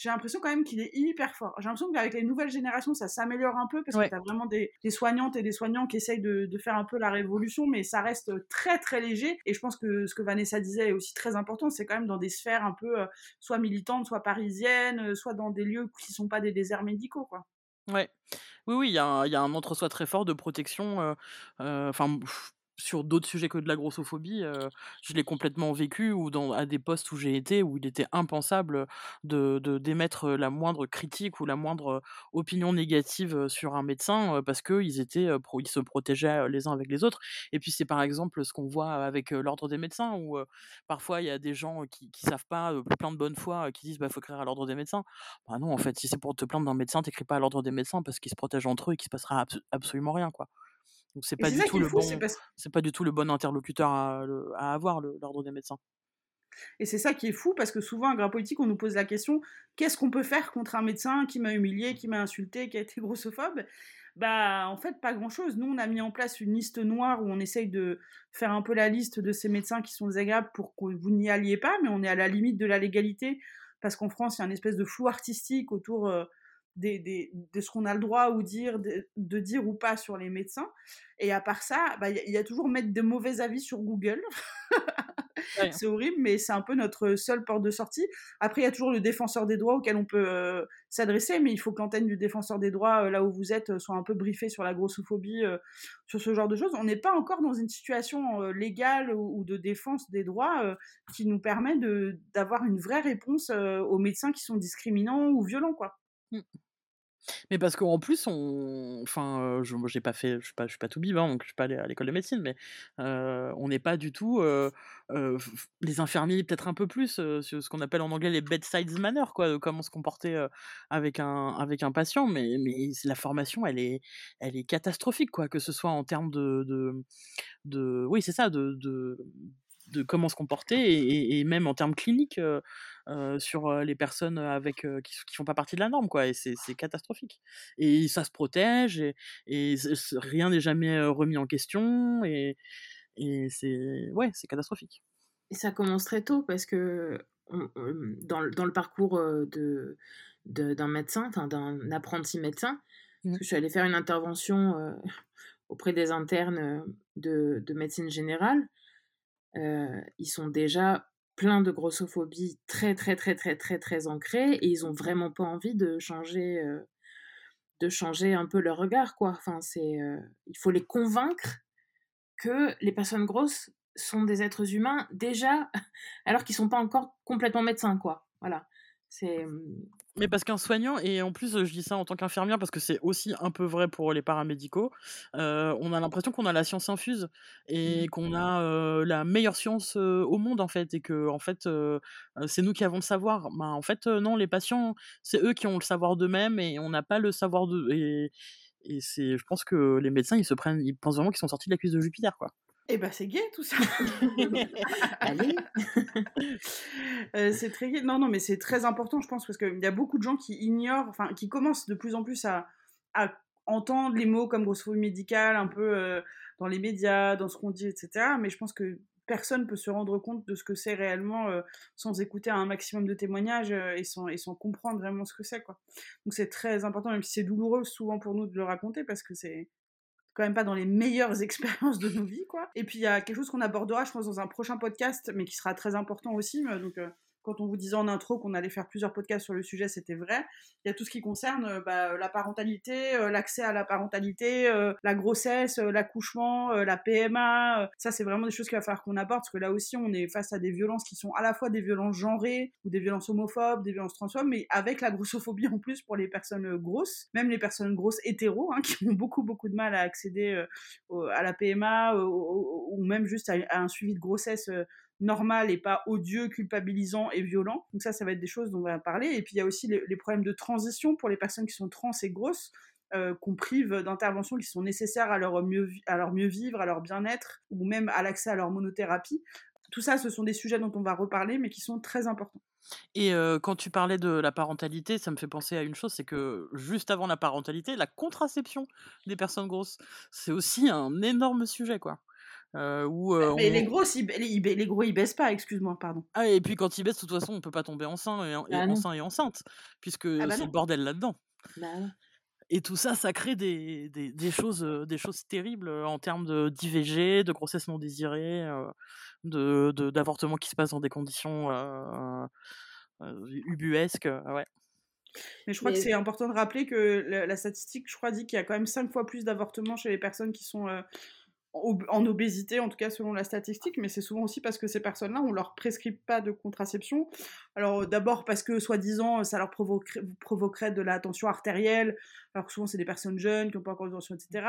J'ai l'impression quand même qu'il est hyper fort. J'ai l'impression qu'avec les nouvelles générations, ça s'améliore un peu parce que tu as vraiment des, soignantes et des soignants qui essayent de, faire un peu la révolution, mais ça reste très très léger. Et je pense que ce que Vanessa disait est aussi très important, c'est quand même dans des sphères un peu euh, soit militantes, soit parisiennes, euh, soit dans des lieux qui sont pas des déserts médicaux, quoi. Ouais. Oui, oui, il y, a un entre-soi très fort de protection. Euh, enfin, sur d'autres sujets que de la grossophobie, je l'ai complètement vécu ou à des postes où j'ai été où il était impensable de d'émettre la moindre critique ou la moindre opinion négative sur un médecin parce que ils étaient ils se protégeaient les uns avec les autres. Et puis c'est par exemple ce qu'on voit avec l'ordre des médecins où parfois il y a des gens qui qui savent pas plein de bonne foi qui disent bah faut écrire à l'ordre des médecins. Bah non en fait si c'est pour te plaindre d'un médecin t'écris pas à l'ordre des médecins parce qu'ils se protègent entre eux et qu'il se passera absolument rien quoi. Donc c'est pas du tout le bon, c'est pas du tout le bon interlocuteur à, avoir l'ordre des médecins. Et c'est ça qui est fou parce que souvent, à Gras Politique, on nous pose la question qu'est-ce qu'on peut faire contre un médecin qui m'a humilié, qui m'a insulté, qui a été grossophobe? Bah, en fait, pas grand-chose. Nous, on a mis en place une liste noire où on essaye de faire un peu la liste de ces médecins qui sont désagréables pour que vous n'y alliez pas, mais on est à la limite de la légalité parce qu'en France, il y a une espèce de flou artistique autour. Euh, de ce qu'on a le droit ou dire, de, dire ou pas sur les médecins. Et à part ça, bah, il y, a toujours mettre de mauvais avis sur Google. [LAUGHS] C'est horrible, mais c'est un peu notre seule porte de sortie. Après, il y a toujours le défenseur des droits auquel on peut euh, s'adresser, mais il faut que l'antenne du défenseur des droits, euh, là où vous êtes, euh, soit un peu briefée sur la grossophobie, sur ce genre de choses. On n'est pas encore dans une situation légale ou, de défense des droits qui nous permet d'avoir une vraie réponse aux médecins qui sont discriminants ou violents, quoi. Mmh. Mais parce qu'en plus, on, enfin, je, pas fait, je suis pas, suis pas tout bib, hein, donc je suis pas allé à l'école de médecine, mais on n'est pas du tout les infirmiers, peut-être un peu plus, ce qu'on appelle en anglais les bedside manners, quoi, comment se comporter avec un avec un patient, mais la formation, elle est elle est catastrophique, quoi, que ce soit en termes de de, oui, c'est ça, de de comment se comporter et, même en termes cliniques sur les personnes avec qui, qui font pas partie de la norme quoi et c'est catastrophique et ça se protège et, rien n'est jamais remis en question et, et c'est ouais c'est catastrophique et ça commence très tôt parce que dans, dans, le parcours de d'un médecin d'un apprenti médecin mmh. je suis allée faire une intervention auprès des internes de, de médecine générale ils sont déjà pleins de grossophobie très très très très très très ancrée et ils ont vraiment pas envie de changer de changer un peu leur regard quoi. Enfin c'est il faut les convaincre que les personnes grosses sont des êtres humains déjà [LAUGHS] alors qu'ils sont pas encore complètement médecins quoi. Voilà. C'est mmh, mais parce qu'un soignant, et en plus je dis ça en tant qu'infirmière parce que c'est aussi un peu vrai pour les paramédicaux, euh, on a l'impression qu'on a la science infuse et mmh. qu'on a euh, la meilleure science euh, au monde en fait et que en fait c'est nous qui avons le savoir. Ben, en fait non, les patients c'est eux qui ont le savoir d'eux-mêmes et on n'a pas le savoir de et, et c'est je pense que les médecins ils se prennent ils pensent vraiment qu'ils sont sortis de la cuisse de Jupiter quoi. Eh ben c'est gay tout ça. [LAUGHS] Allez. [LAUGHS] Euh, c'est très gay. Non, non, mais c'est très important, je pense, parce qu'il y a beaucoup de gens qui ignorent, enfin, qui commencent de plus en plus à, entendre les mots comme grossophobie médicale un peu euh, dans les médias, dans ce qu'on dit, etc. Mais je pense que personne peut se rendre compte de ce que c'est réellement euh, sans écouter un maximum de témoignages et, sans, et sans comprendre vraiment ce que c'est, quoi. Donc c'est très important, même si c'est douloureux souvent pour nous de le raconter, parce que c'est même pas dans les meilleures [LAUGHS] expériences de nos vies, quoi. Et puis il y a quelque chose qu'on abordera, je pense, dans un prochain podcast, mais qui sera très important aussi. Donc euh, quand on vous disait en intro qu'on allait faire plusieurs podcasts sur le sujet, c'était vrai. Il y a tout ce qui concerne bah, la parentalité, l'accès à la parentalité, la grossesse, l'accouchement, la PMA. ça, c'est vraiment des choses qu'il va falloir qu'on aborde parce que là aussi, on est face à des violences qui sont à la fois des violences genrées ou des violences homophobes, des violences transphobes, mais avec la grossophobie en plus pour les personnes grosses, même les personnes grosses hétéros, hein, [LAUGHS] qui ont beaucoup beaucoup de mal à accéder à la PMA ou même juste à, un suivi de grossesse normal et pas odieux, culpabilisant et violent. Donc ça, ça va être des choses dont on va parler. Et puis il y a aussi les, problèmes de transition pour les personnes qui sont trans et grosses. qu'on prive d'interventions qui sont nécessaires à leur mieux, vivre, à leur bien-être, ou même à l'accès à leur monothérapie. Tout ça, ce sont des sujets dont on va reparler, mais qui sont très importants. Et quand tu parlais de la parentalité, ça me fait penser à une chose, c'est que juste avant la parentalité, la contraception des personnes grosses, c'est aussi un énorme sujet, quoi. Où, mais les grosses, les, gros, ils baissent pas, excuse-moi, pardon. Ah, et puis quand ils baissent, de toute façon, on peut pas tomber enceinte et, bah enceinte, et enceinte, puisque ah bah c'est le bordel là-dedans. Bah et tout ça, ça crée des, des, des choses, des choses terribles en termes d'IVG, de grossesse non désirée, de d'avortement qui se passe dans des conditions euh, ubuesques. Ouais. Mais je crois que c'est important de rappeler que la, statistique, je crois, dit qu'il y a quand même cinq fois plus d'avortements chez les personnes qui sont en obésité, en tout cas selon la statistique, mais c'est souvent aussi parce que ces personnes-là, on leur prescrit pas de contraception. Alors d'abord parce que soi-disant ça leur provoquerait, de la tension artérielle, alors que souvent c'est des personnes jeunes qui n'ont pas encore de tension, etc.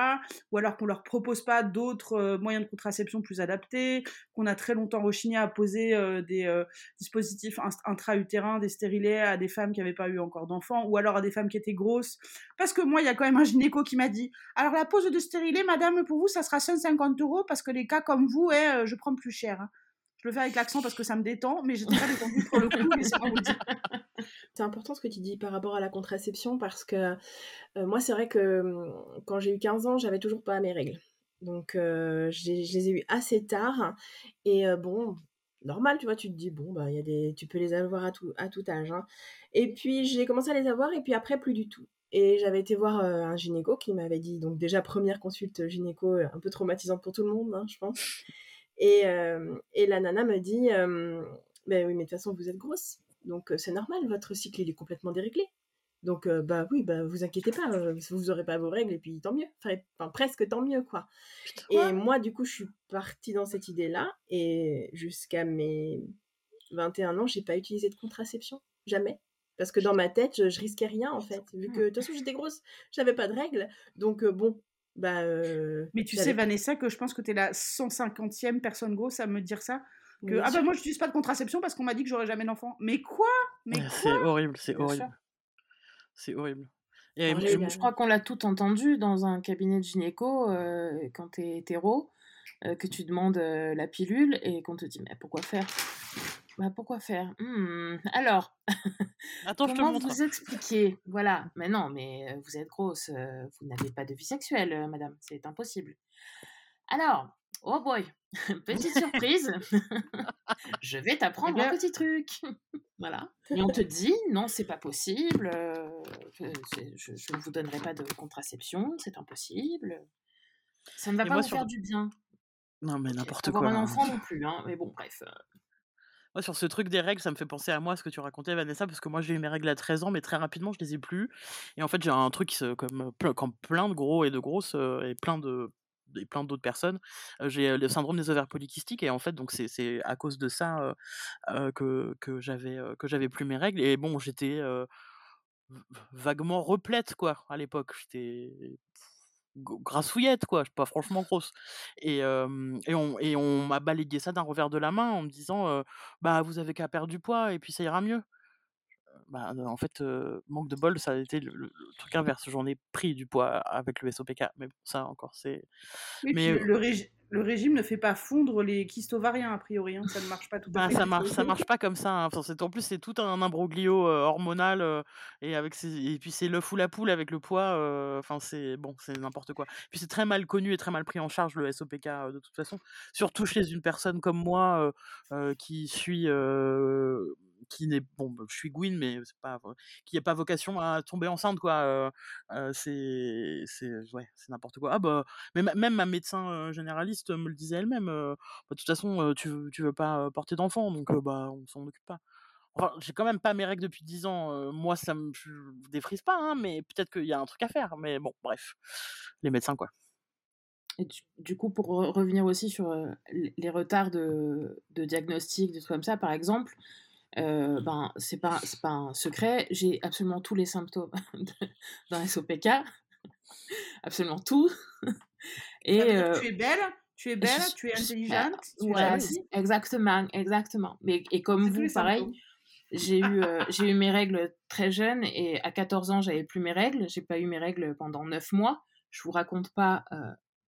Ou alors qu'on leur propose pas d'autres euh, moyens de contraception plus adaptés, qu'on a très longtemps rechigné à poser euh, des euh, dispositifs intra-utérins, des stérilés à des femmes qui n'avaient pas eu encore d'enfants, ou alors à des femmes qui étaient grosses. Parce que moi, il y a quand même un gynéco qui m'a dit, alors la pose de stérilet, madame, pour vous, ça sera 150 euros parce que les cas comme vous, eh, je prends plus cher. Je le fais avec l'accent parce que ça me détend, mais j'étais pas détendue pour le coup, [LAUGHS] c'est important ce que tu dis par rapport à la contraception parce que euh, moi, c'est vrai que hum, quand j'ai eu 15 ans, j'avais toujours pas mes règles. Donc, euh, je les ai eues assez tard. Et euh, bon, normal, tu vois, tu te dis, bon, bah, y a des... tu peux les avoir à tout, à tout âge. Hein. Et puis, j'ai commencé à les avoir, et puis après, plus du tout. Et j'avais été voir un gynéco qui m'avait dit, donc déjà, première consulte gynéco, un peu traumatisante pour tout le monde, hein, je pense. Et, et, la nana me dit, ben oui, mais de toute façon, vous êtes grosse. Donc, c'est normal, votre cycle, il est complètement déréglé. Donc, bah oui, bah vous inquiétez pas, vous n'aurez pas vos règles et puis tant mieux. Enfin, presque tant mieux, quoi. et moi, du coup, je suis partie dans cette idée-là et jusqu'à mes 21 ans, j'ai pas utilisé de contraception. Jamais. Parce que dans ma tête, je, je risquais rien, en fait. Vu que, de toute façon, j'étais grosse, j'avais pas de règles. Donc, bon, bah, mais tu sais, Vanessa, que je pense que tu es la 150e personne grosse à me dire ça. Que, ah bah moi, je n'utilise pas de contraception parce qu'on m'a dit que j'aurais jamais d'enfant. Mais quoi? Mais C'est horrible, c'est horrible. C'est horrible. Et je, crois qu'on l'a tout entendu dans un cabinet de gynéco quand tu es hétéro, que tu demandes la pilule et qu'on te dit mais pourquoi faire? Bah, pourquoi faire? Mmh, Alors, [LAUGHS] Attends, comment vous expliquer? Voilà, mais non, mais vous êtes grosse, vous n'avez pas de vie sexuelle, madame, c'est impossible. Alors, oh boy, [LAUGHS] [LAUGHS] petite surprise, je vais t'apprendre un petit truc. voilà. Et on te dit, non, c'est pas possible, je, ne vous donnerai pas de contraception, c'est impossible. Ça ne va pas vous faire du bien. Non, mais n'importe quoi. Avoir un enfant non plus, hein. mais bon, bref. Sur ce truc des règles, ça me fait penser à moi, ce que tu racontais, Vanessa, parce que moi, j'ai eu mes règles à 13 ans, mais très rapidement, je les ai plus. Et en fait, j'ai un truc qui se, comme, comme plein de gros et de grosses, et plein de et plein d'autres personnes, j'ai le syndrome des ovaires polykystiques et en fait donc c'est à cause de ça que, que j'avais que j'avais plus mes règles. Et bon j'étais vaguement replète quoi à l'époque. J'étais grassouillette quoi, pas franchement grosse. Et, et on, et on m'a balayé ça d'un revers de la main en me disant bah vous avez qu'à perdre du poids et puis ça ira mieux. Bah, en fait, manque de bol, ça a été le, truc inverse. J'en ai pris du poids avec le SOPK, mais ça encore, c'est. mais le, le, régime ne fait pas fondre les kystes ovariens, a priori. Hein. Ça ne marche pas tout à bah, fait. Ça marche, ça marche pas comme ça. Hein. en plus, c'est tout un imbroglio hormonal et avec et puis c'est l'œuf ou la poule avec le poids. Enfin, c'est bon, c'est n'importe quoi. Puis c'est très mal connu et très mal pris en charge le SOPK de toute façon, surtout chez une personne comme moi qui suit qui n'est bon bah, je suis Gwyn mais c'est pas qui n'a pas vocation à tomber enceinte quoi c'est c'est ouais c'est n'importe quoi ah bah mais même ma médecin généraliste me le disait elle-même bah, de toute façon tu tu veux pas porter d'enfant donc bah on s'en occupe pas Enfin, j'ai quand même pas mes règles depuis 10 ans. moi, ça me défrise pas, hein, mais peut-être qu'il y a un truc à faire. Mais bon, bref, les médecins, quoi. Et du, coup, pour revenir aussi sur les retards de, de, diagnostic, des trucs comme ça, par exemple, ben, c'est pas, pas un secret, j'ai absolument tous les symptômes [LAUGHS] dans SOPK, absolument tout. Et, tu es belle, tu es belle, tu es intelligente. exactement, exactement. Mais, et comme vous, pareil, j'ai eu, [LAUGHS] j'ai eu mes règles très jeune et à 14 ans, j'avais plus mes règles. J'ai pas eu mes règles pendant 9 mois. Je vous raconte pas,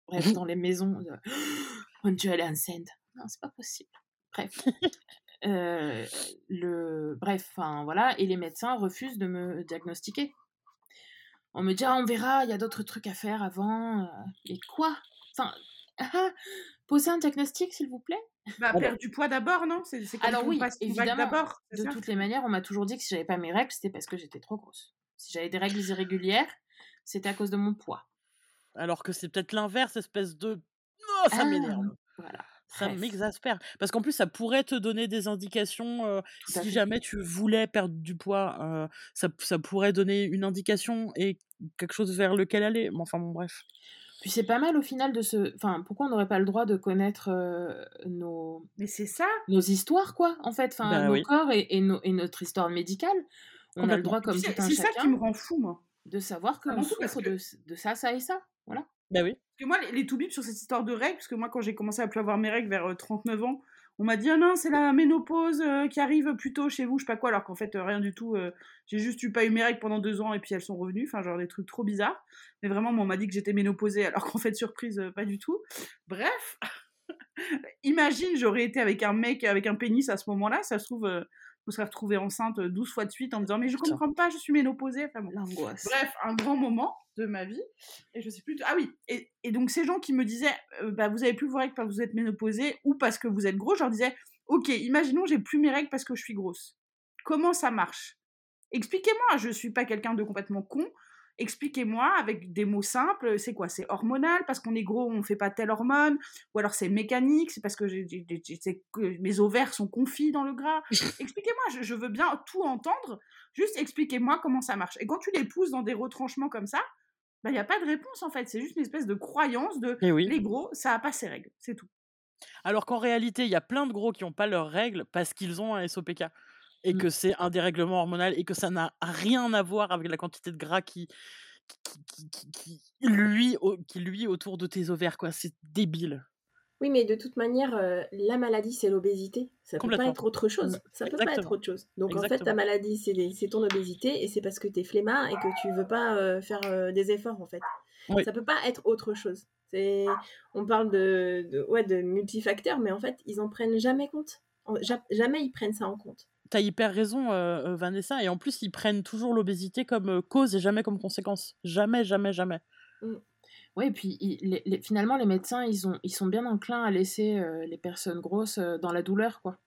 bref, mmh [LAUGHS] dans les maisons, de... [GASPS] mon Dieu, elle est enceinte. Non, c'est pas possible. Bref. Le... Bref, enfin voilà, et les médecins refusent de me diagnostiquer. On me dit, ah, on verra, il y a d'autres trucs à faire avant. Et quoi? Enfin, ah, posez un diagnostic, s'il vous plaît? Bah, perdre du poids d'abord, non? C'est, Alors oui, évidemment. De toutes les manières, on m'a toujours dit que si j'avais pas mes règles, c'était parce que j'étais trop grosse. Si j'avais des règles irrégulières, c'était à cause de mon poids. Alors que c'est peut-être l'inverse, espèce de... Oh, ça ah, m'énerve. Voilà. Ça m'exaspère. Parce qu'en plus, ça pourrait te donner des indications. si jamais tu voulais perdre du poids, ça, ça, pourrait donner une indication et quelque chose vers lequel aller. Enfin, bon, bref. Puis c'est pas mal au final de se. Enfin, pourquoi on n'aurait pas le droit de connaître nos. Mais c'est ça Nos histoires, quoi, en fait. Enfin, bah nos corps et, et, notre histoire médicale. On a le droit, comme tout un chacun. C'est ça qui me rend fou, moi. De savoir qu'on souffre de, de ça, ça et ça. Voilà. Bah oui. Parce que moi, les, tout sur cette histoire de règles, parce que moi, quand j'ai commencé à plus avoir mes règles vers 39 ans, on m'a dit ah non c'est la ménopause euh, qui arrive plus tôt chez vous je sais pas quoi alors qu'en fait euh, rien du tout euh, j'ai juste eu pas eu mes règles pendant deux ans et puis elles sont revenues enfin genre des trucs trop bizarres. Mais vraiment on m'a dit que j'étais ménopausée alors qu'en fait surprise pas du tout. Bref [LAUGHS] imagine j'aurais été avec un mec avec un pénis à ce moment-là ça se trouve je me serais retrouvée enceinte 12 fois de suite en me disant mais je comprends pas je suis ménopausée enfin l'angoisse. Bref un grand moment de ma vie. Et je sais plus. Ah oui. Et, et, donc ces gens qui me disaient, euh, bah vous avez plus vos règles parce que vous êtes ménopausée ou parce que vous êtes gros, je leur disais, ok, imaginons j'ai plus mes règles parce que je suis grosse. Comment ça marche? Expliquez-moi. Je suis pas quelqu'un de complètement con. Expliquez-moi avec des mots simples, c'est quoi? C'est hormonal? Parce qu'on est gros, on fait pas telle hormone, ou alors c'est mécanique, c'est parce que, mes ovaires sont confits dans le gras? [LAUGHS] Expliquez-moi, je, veux bien tout entendre, juste expliquez-moi comment ça marche. Et quand tu les pousses dans des retranchements comme ça, il bah, n'y a pas de réponse en fait, c'est juste une espèce de croyance de eh les gros, ça a pas ses règles, c'est tout. Alors qu'en réalité, il y a plein de gros qui n'ont pas leurs règles parce qu'ils ont un SOPK et mmh. que c'est un dérèglement hormonal et que ça n'a rien à voir avec la quantité de gras qui, qui, qui, qui, lui, qui lui autour de tes ovaires, quoi. C'est débile. Oui, mais de toute manière, euh, la maladie, c'est l'obésité. Ça peut pas être autre chose. Ça peut pas être autre chose. Donc en fait, ta maladie, c'est ton obésité et c'est parce que tu es flemmard et que tu veux pas euh, faire euh, des efforts, en fait. Ça peut pas être autre chose. On parle de, de, ouais, de multifacteurs, mais en fait, ils en prennent jamais compte. Jamais ils prennent ça en compte t'as hyper raison, Vanessa. Et en plus, ils prennent toujours l'obésité comme cause et jamais comme conséquence. Jamais, jamais, jamais. Mmh. Oui, et puis finalement, les médecins, ils, ont, ils sont bien enclins à laisser les personnes grosses dans la douleur, quoi.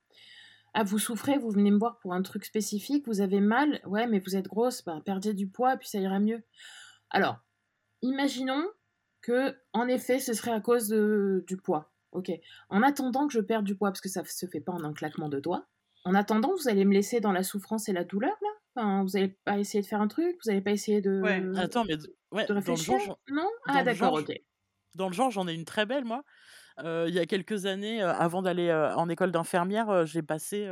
Ah, vous souffrez, vous venez me voir pour un truc spécifique, vous avez mal, ouais, mais vous êtes grosse, ben, perdez du poids, puis ça ira mieux. Alors, imaginons que, en effet, ce serait à cause du poids. Ok. En attendant que je perde du poids, parce que ça se fait pas en un claquement de doigts, en attendant, vous allez me laisser dans la souffrance et la douleur, là? Enfin, Vous n'allez pas essayer de faire un truc Vous n'allez pas essayer de. Ouais, attends, mais. Ouais, réfléchir? Non? Ah, d'accord, ok. Dans le genre, j'en ai une très belle, moi. Euh, il y a quelques années, euh, avant d'aller euh, en école d'infirmière, j'ai passé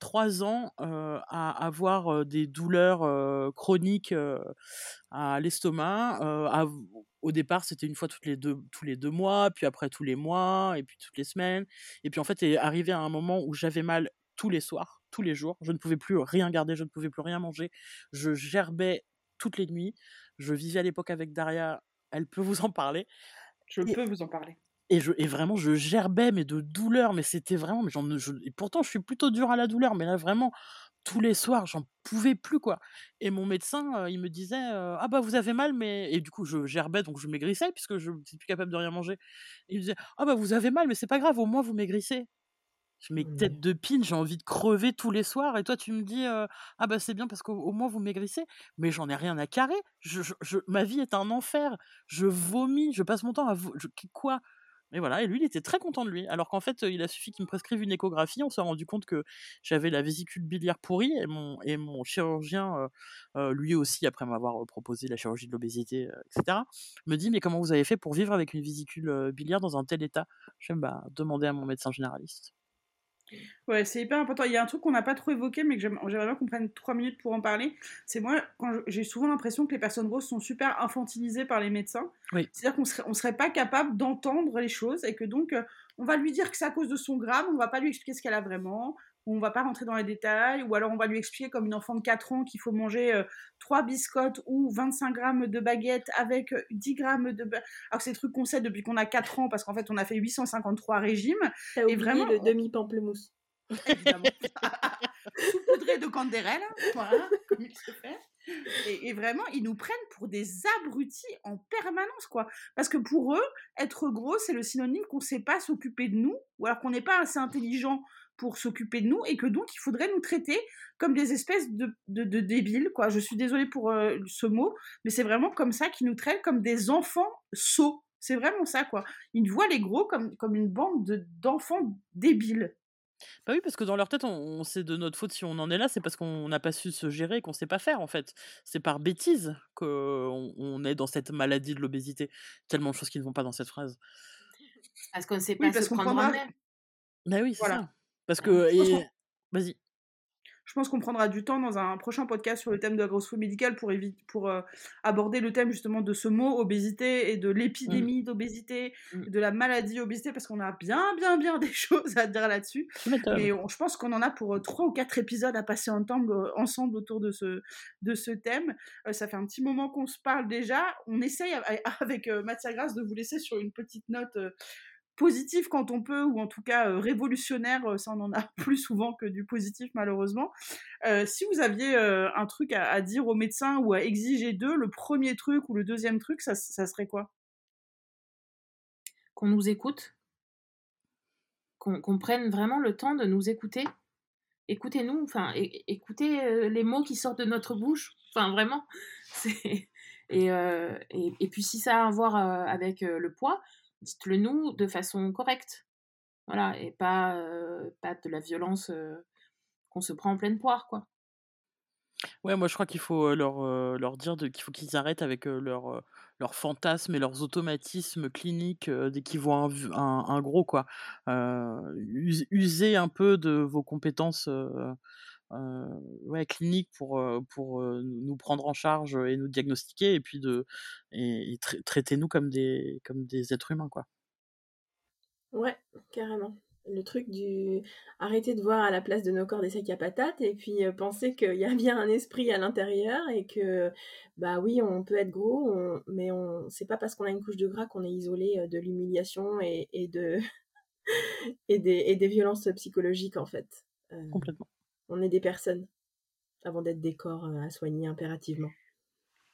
trois ans à avoir des douleurs chroniques à l'estomac. au départ, c'était une fois toutes les deux, tous les deux mois, puis après tous les mois, et puis toutes les semaines. Et puis en fait, est arrivé à un moment où j'avais mal tous les soirs, tous les jours. Je ne pouvais plus rien garder, je ne pouvais plus rien manger. Je gerbais toutes les nuits. Je vivais à l'époque avec Daria, elle peut vous en parler. Je peux vous en parler. Et, je, et vraiment, je gerbais, mais de douleur, mais c'était vraiment. Mais je, et pourtant, je suis plutôt dur à la douleur, mais là, vraiment, tous les soirs, j'en pouvais plus, quoi. Et mon médecin, euh, il me disait Ah, bah, vous avez mal, mais. Et du coup, je gerbais, donc je maigrissais, puisque je n'étais plus capable de rien manger. il me disait Ah, bah, vous avez mal, mais c'est pas grave, au moins, vous maigrissez. Je mets tête de pine, j'ai envie de crever tous les soirs. Et toi, tu me dis, ah bah c'est bien parce qu'au moins vous maigrissez. Mais j'en ai rien à carrer. Je, ma vie est un enfer. Je vomis, je passe mon temps à... Je, quoi? Et voilà, et lui, il était très content de lui. Alors qu'en fait, il a suffi qu'il me prescrive une échographie. On s'est rendu compte que j'avais la vésicule biliaire pourrie et mon, et mon chirurgien, lui aussi, après m'avoir proposé la chirurgie de l'obésité, etc., me dit Mais comment vous avez fait pour vivre avec une vésicule biliaire dans un tel état? Je vais bah, demander à mon médecin généraliste. Ouais, c'est hyper important. Il y a un truc qu'on n'a pas trop évoqué, mais que j'aimerais bien qu'on prenne trois minutes pour en parler. C'est moi, quand j'ai souvent l'impression que les personnes grosses sont super infantilisées par les médecins. Oui. C'est-à-dire qu'on serait, on serait pas capable d'entendre les choses et que donc euh, on va lui dire que c'est à cause de son gramme, on va pas lui expliquer ce qu'elle a vraiment, on va pas rentrer dans les détails, ou alors on va lui expliquer comme une enfant de 4 ans qu'il faut manger euh, 3 biscottes ou 25 grammes de baguettes avec 10 euh, grammes de... Alors c'est des trucs qu'on sait depuis qu'on a 4 ans, parce qu'en fait on a fait 853 régimes. et vraiment le demi-pamplemousse. [LAUGHS] Évidemment. [LAUGHS] Saupoudré de candérel, voilà, [LAUGHS] comme il se fait. Et, et, vraiment, ils nous prennent pour des abrutis en permanence, quoi. Parce que pour eux, être gros, c'est le synonyme qu'on ne sait pas s'occuper de nous, ou alors qu'on n'est pas assez intelligent pour s'occuper de nous et que donc il faudrait nous traiter comme des espèces de, de, de débiles, quoi. Je suis désolée pour euh, ce mot, mais c'est vraiment comme ça qu'ils nous traitent comme des enfants sots. C'est vraiment ça, quoi. Ils voient les gros comme, comme une bande d'enfants débiles. Bah oui, parce que dans leur tête, on, on sait de notre faute si on en est là, c'est parce qu'on n'a pas su se gérer, qu'on sait pas faire en fait. C'est par bêtise qu'on on est dans cette maladie de l'obésité. Tellement de choses qui ne vont pas dans cette phrase. Parce qu'on ne sait pas oui, se prendre en main. Bah oui, c'est voilà. ça. Parce que. Et... Vas-y. Je pense qu'on prendra du temps dans un prochain podcast sur le thème de la grossophobie médicale pour, pour euh, aborder le thème justement de ce mot obésité et de l'épidémie mmh. d'obésité, mmh. de la maladie obésité, parce qu'on a bien, bien, bien [LAUGHS] des choses à dire là-dessus. Et on, je pense qu'on en a pour trois ou quatre épisodes à passer ensemble, ensemble autour de ce, de ce thème. Euh, ça fait un petit moment qu'on se parle déjà. On essaye avec euh, Mathia Grasse de vous laisser sur une petite note positif quand on peut, ou en tout cas euh, révolutionnaire, euh, ça on en a [LAUGHS] plus souvent que du positif malheureusement. Euh, si vous aviez un truc à, dire aux médecins ou à exiger d'eux, le premier truc ou le deuxième truc, ça, ça serait quoi? Qu'on nous écoute, qu'on qu prenne vraiment le temps de nous écouter. Écoutez-nous, enfin, écoutez les mots qui sortent de notre bouche, enfin vraiment. [LAUGHS] Et, et, et, puis si ça a à voir avec le poids, dites-le nous de façon correcte. Voilà, et pas, de la violence qu'on se prend en pleine poire, quoi. Ouais, moi je crois qu'il faut leur, leur dire qu'il faut qu'ils arrêtent avec leurs leur fantasmes et leurs automatismes cliniques dès qu'ils voient un, un, gros, quoi. usez un peu de vos compétences ouais, clinique pour, pour nous prendre en charge et nous diagnostiquer et puis de et, et tra traiter-nous comme des, comme des êtres humains quoi. Ouais, carrément. Le truc du arrêter de voir à la place de nos corps des sacs à patates et puis euh, penser qu'il y a bien un esprit à l'intérieur et que bah oui, on peut être gros, on... mais on c'est pas parce qu'on a une couche de gras qu'on est isolé de l'humiliation et, et de [LAUGHS] et des, et des violences psychologiques en fait. Euh... Complètement on est des personnes avant d'être des corps euh, à soigner impérativement.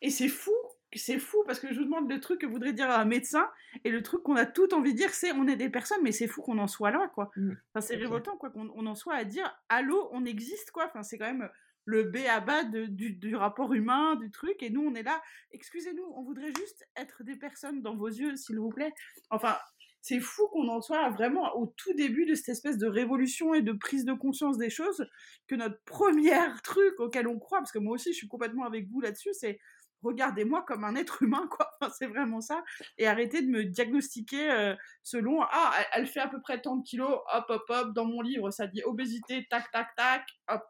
Et c'est fou, c'est fou parce que je vous demande le truc que voudrait dire un médecin et le truc qu'on a tout envie de dire c'est on est des personnes mais c'est fou qu'on en soit là quoi. Mmh. Enfin, c'est okay. révoltant quoi qu'on on en soit à dire allô on existe quoi. Enfin c'est quand même le B à bas de, du, du, rapport humain, du truc, et nous on est là, excusez-nous, on voudrait juste être des personnes dans vos yeux, s'il vous plaît. Enfin, c'est fou qu'on en soit vraiment au tout début de cette espèce de révolution et de prise de conscience des choses, que notre premier truc auquel on croit, parce que moi aussi je suis complètement avec vous là-dessus, c'est regardez-moi comme un être humain, quoi. [LAUGHS] Enfin, c'est vraiment ça. Et arrêtez de me diagnostiquer euh, selon, ah, elle, fait à peu près tant de kilos, hop, hop, hop, dans mon livre, ça dit obésité, tac, tac, tac, hop.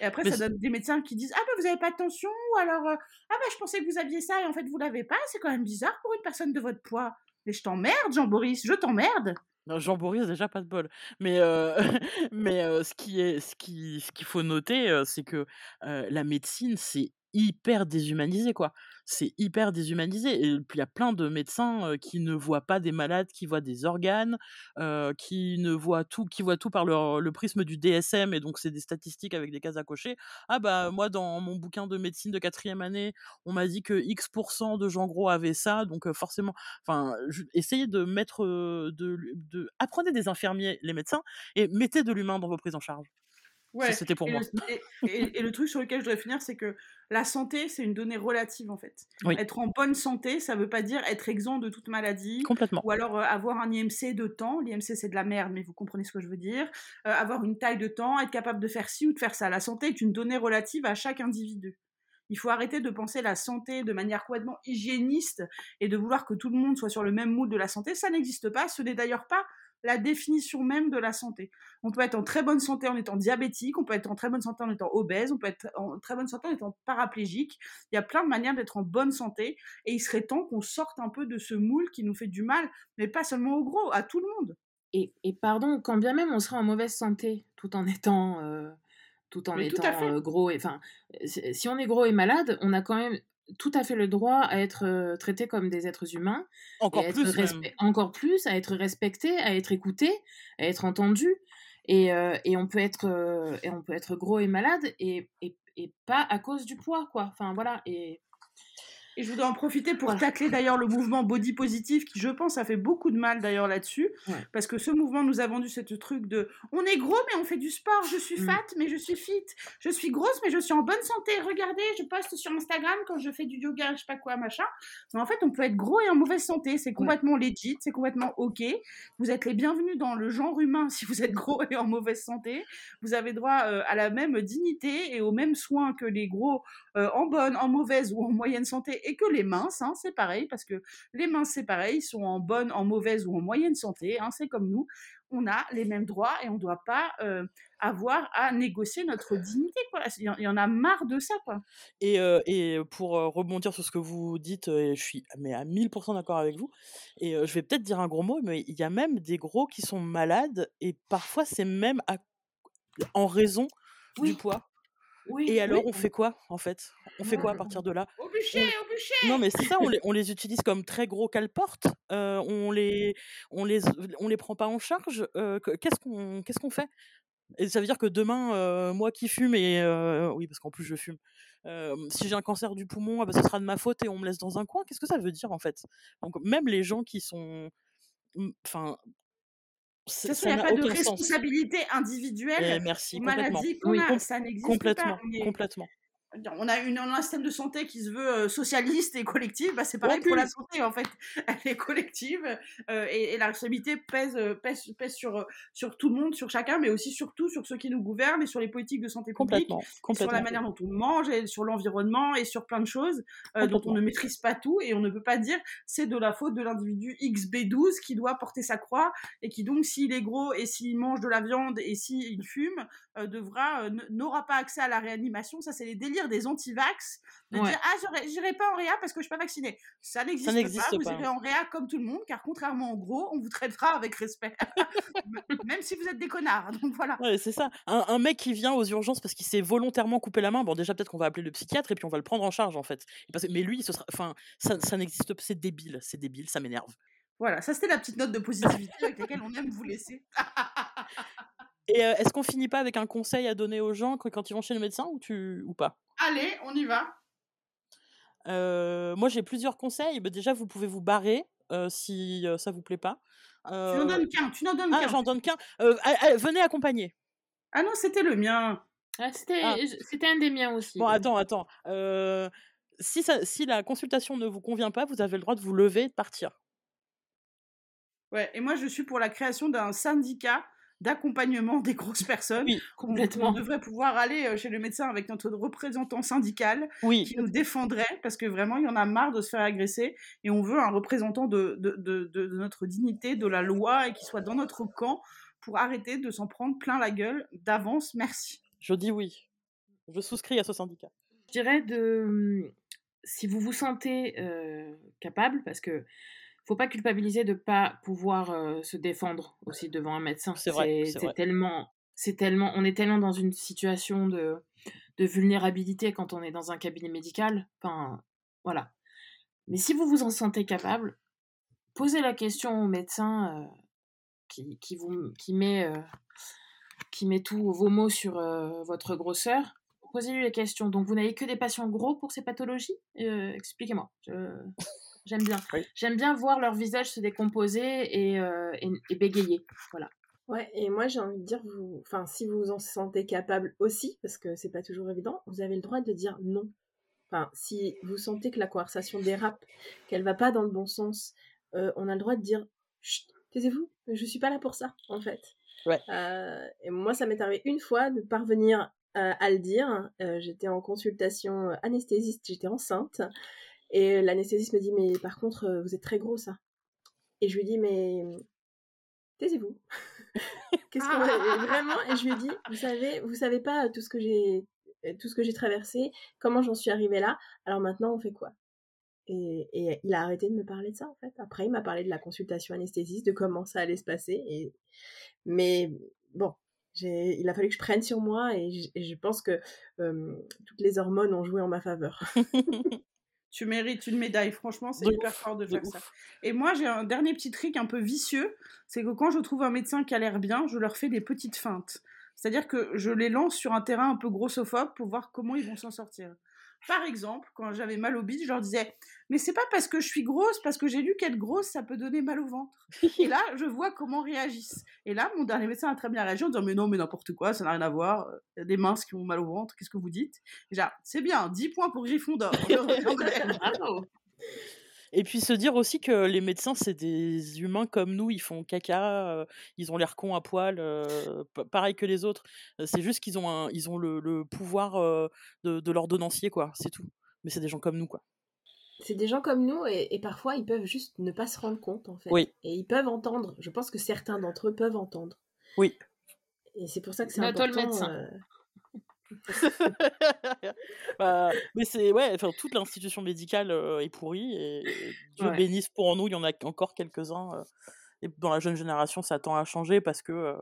Et après, Mais ça donne des médecins qui disent, ah, bah, vous avez pas de tension, ou alors, euh, ah, bah, je pensais que vous aviez ça, et en fait, vous l'avez pas, c'est quand même bizarre pour une personne de votre poids. Je t'emmerde, Jean-Boris, je t'emmerde. Jean Boris déjà pas de bol. Mais euh, [LAUGHS] mais euh, ce qui est ce qui ce qu'il faut noter euh, c'est que la médecine c'est hyper déshumanisé quoi. C'est hyper déshumanisé et puis il y a plein de médecins qui ne voient pas des malades, qui voient des organes, qui ne voient tout, qui tout par le, le prisme du DSM et donc c'est des statistiques avec des cases à cocher. Ah bah moi dans mon bouquin de médecine de quatrième année, on m'a dit que X% de gens gros avaient ça, donc forcément, enfin essayez de mettre de, de apprenez des infirmiers les médecins et mettez de l'humain dans vos prises en charge. Ouais. C'était pour et moi. Le, et, et, et, le truc sur lequel je voudrais finir, c'est que la santé, c'est une donnée relative en fait. Oui. Être en bonne santé, ça veut pas dire être exempt de toute maladie. Complètement. Ou alors euh, avoir un IMC de temps. L'IMC, c'est de la merde, mais vous comprenez ce que je veux dire. Euh, avoir une taille de temps, être capable de faire ci ou de faire ça. La santé est une donnée relative à chaque individu. Il faut arrêter de penser la santé de manière complètement hygiéniste et de vouloir que tout le monde soit sur le même moule de la santé. Ça n'existe pas. Ce n'est d'ailleurs pas la définition même de la santé. On peut être en très bonne santé en étant diabétique, on peut être en très bonne santé en étant obèse, on peut être en très bonne santé en étant paraplégique. Il y a plein de manières d'être en bonne santé et il serait temps qu'on sorte un peu de ce moule qui nous fait du mal, mais pas seulement au gros, à tout le monde. Et, et pardon, quand bien même on serait en mauvaise santé tout en étant, euh, tout en Mais étant euh, gros, et enfin, si on est gros et malade, on a quand même tout à fait le droit à être euh, traité comme des êtres humains, Encore et plus. encore plus, à être respecté, à être écouté, à être entendu. Et, euh, et, on, peut être, euh, et on peut être gros et malade et, et, et pas à cause du poids, quoi. Enfin, voilà. Et Et je voudrais en profiter pour Voilà. tacler d'ailleurs le mouvement body positif qui, je pense, a fait beaucoup de mal d'ailleurs là-dessus. Ouais. Parce que ce mouvement nous a vendu ce truc de on est gros mais on fait du sport, je suis Mm. fat mais je suis fit, je suis grosse mais je suis en bonne santé, regardez, je poste sur Instagram quand je fais du yoga, je sais pas quoi, machin. Mais en fait, on peut être gros et en mauvaise santé, c'est complètement legit, c'est complètement ok. Vous êtes les bienvenus dans le genre humain [LAUGHS] si vous êtes gros et en mauvaise santé. Vous avez droit euh, à la même dignité et aux mêmes soins que les gros euh, en bonne, en mauvaise ou en moyenne santé et que les minces, hein, c'est pareil, parce que les minces, c'est pareil, ils sont en bonne, en mauvaise ou en moyenne santé, hein, c'est comme nous. On a les mêmes droits et on ne doit pas euh, avoir à négocier notre dignité. Quoi. Il, y en, a marre de ça. Quoi. Et, euh, et pour rebondir sur ce que vous dites, et je suis mais à 1000% d'accord avec vous, et je vais peut-être dire un gros mot, mais il y a même des gros qui sont malades, et parfois c'est même à- en raison Oui. du poids. Oui, Et alors, oui. on fait quoi, en fait? On fait quoi à partir de là? Au bûcher, au bûcher Non, mais c'est ça, on les, on les utilise comme très gros qu'elles portent. euh, on les, on les, on les prend pas en charge. euh, que- qu'est-ce qu'on, qu'est-ce qu'on fait? Et ça veut dire que demain, euh, moi qui fume et euh, oui, parce qu'en plus je fume. euh, si j'ai un cancer du poumon, ah bah, ce sera de ma faute et on me laisse dans un coin? Qu'est-ce que ça veut dire en fait? Donc même les gens qui sont, enfin, Ça il n'y a pas de aucun sens. responsabilité Eh, individuelle merci, aux complètement. maladies qu'on Oui, a. com- Ça n'existe Complètement, pas. Est- complètement. On a, une, on a un système de santé qui se veut euh, socialiste et collectif, bah, c'est pareil pour la santé en fait. [LAUGHS] Elle est collective euh, et, et la responsabilité pèse, euh, pèse, pèse sur, sur tout le monde, sur chacun, mais aussi surtout sur ceux qui nous gouvernent et sur les politiques de santé publique, complètement, sur la manière dont on mange, et sur l'environnement et sur plein de choses euh, dont on ne maîtrise pas tout et on ne peut pas dire c'est de la faute de l'individu XB12 qui doit porter sa croix et qui donc s'il est gros et s'il mange de la viande et s'il fume euh, devra n'aura pas accès à la réanimation. Ça c'est les délires des anti-vax de Ouais. dire ah j'irai pas en réa parce que je suis pas vacciné. Ça n'existe pas. Vous irez en réa comme tout le monde car contrairement en gros on vous traitera avec respect [LAUGHS] même si vous êtes des connards. Donc voilà. Ouais, c'est ça. Un, un mec qui vient aux urgences parce qu'il s'est volontairement coupé la main, bon déjà peut-être qu'on va appeler le psychiatre et puis on va le prendre en charge en fait. Et parce que- mais lui, ce sera, enfin, ça, ça n'existe pas. C'est débile, c'est débile, ça m'énerve. Voilà, ça c'était la petite note de positivité avec laquelle on aime vous laisser. [LAUGHS] Et euh, est-ce qu'on finit pas avec un conseil à donner aux gens quand, ils vont chez le médecin ou tu ou pas? Allez, on y va. Euh, Moi, j'ai plusieurs conseils. Bah, déjà, vous pouvez vous barrer euh, si euh, ça vous plaît pas. Tu n'en donnes qu'un, tu n'en donnes Ah, j'en donne qu'un. Venez accompagner. Ah non, c'était le mien. Ah, C'était Ah. c'était un des miens aussi. Bon, attends, attends. Euh, si, ça, si la consultation ne vous convient pas, vous avez le droit de vous lever et de partir. Ouais, et moi je suis pour la création d'un syndicat d'accompagnement des grosses personnes. Oui, On, complètement. on devrait pouvoir aller euh, chez le médecin avec notre représentant syndical Oui, qui nous défendrait parce que vraiment il y en a marre de se faire agresser et on veut un représentant de, de, de, de- de notre dignité, de la loi et qui soit dans notre camp pour arrêter de s'en prendre plein la gueule d'avance. Merci. je dis oui. Je souscris à ce syndicat. Je dirais de hum, si vous vous sentez euh, capable, parce que faut pas culpabiliser de pas pouvoir euh, se défendre aussi devant un médecin. C'est vrai, c'est tellement, c'est tellement, on est tellement dans une situation de, de vulnérabilité quand on est dans un cabinet médical. Enfin, voilà. Mais si vous vous en sentez capable, posez la question au médecin euh, qui, qui vous, qui met, euh, qui met tous vos mots sur euh, votre grosseur. Posez-lui les questions. Donc, vous n'avez que des patients gros pour ces pathologies? Expliquez-moi. Je- J'aime bien. Oui. J'aime bien voir leur visage se décomposer et, euh, et, et bégayer. Voilà. Ouais, et moi j'ai envie de dire, vous, enfin, si vous vous en sentez capable aussi, parce que c'est pas toujours évident, vous avez le droit de dire non. Enfin, si vous sentez que la conversation dérape, qu'elle va pas dans le bon sens, euh, on a le droit de dire, taisez-vous, je suis pas là pour ça, en fait. Ouais. Euh, et moi, ça m'est arrivé une fois de parvenir euh, à le dire. j'étais en consultation anesthésiste, j'étais enceinte, et l'anesthésiste me dit, mais par contre, vous êtes très gros, ça. Et je lui dis, mais taisez-vous. [LAUGHS] Qu'est-ce que vraiment? Et je lui dit, vous savez, vous savez pas tout ce que j'ai, tout ce que j'ai traversé, comment j'en suis arrivée là? Alors maintenant, on fait quoi? Et, et, il a arrêté de me parler de ça en fait. Après, il m'a parlé de la consultation anesthésiste, de comment ça allait se passer. Et mais bon, il a fallu que je prenne sur moi et je, pense que toutes les hormones ont joué en ma faveur. [LAUGHS] Tu mérites une médaille, franchement, c'est hyper fort de faire ça. Et moi, j'ai un dernier petit trick un peu vicieux, c'est que quand je trouve un médecin qui a l'air bien, je leur fais des petites feintes. C'est-à-dire que je les lance sur un terrain un peu grossophobe pour voir comment ils vont s'en sortir. Par exemple, quand j'avais mal au bide, je leur disais Mais c'est pas parce que je suis grosse, parce que j'ai lu qu'être grosse, ça peut donner mal au ventre. [LAUGHS] Et là, je vois comment réagissent. Et là, mon dernier médecin a très bien réagi en disant Mais non, mais n'importe quoi, ça n'a rien à voir. Il y a des minces qui ont mal au ventre, qu'est-ce que vous dites? Déjà, c'est bien, 10 points pour Gryffondor. [LAUGHS] Et puis se dire aussi que les médecins, c'est des humains comme nous, ils font caca, ils ont l'air cons à poil, pareil que les autres. C'est juste qu'ils ont, un, ils ont le, pouvoir de, de l'ordonnancier, quoi, c'est tout. Mais c'est des gens comme nous, quoi. C'est des gens comme nous et, parfois ils peuvent juste ne pas se rendre compte, en fait. Oui. Et ils peuvent entendre. Je pense que certains d'entre eux peuvent entendre. Oui. Et c'est pour ça que c'est important. le médecin. [LAUGHS] Bah, mais c'est ouais, enfin toute l'institution médicale est pourrie et, Dieu bénisse pour nous, il y en a encore quelques-uns. et dans la jeune génération, ça tend à changer parce que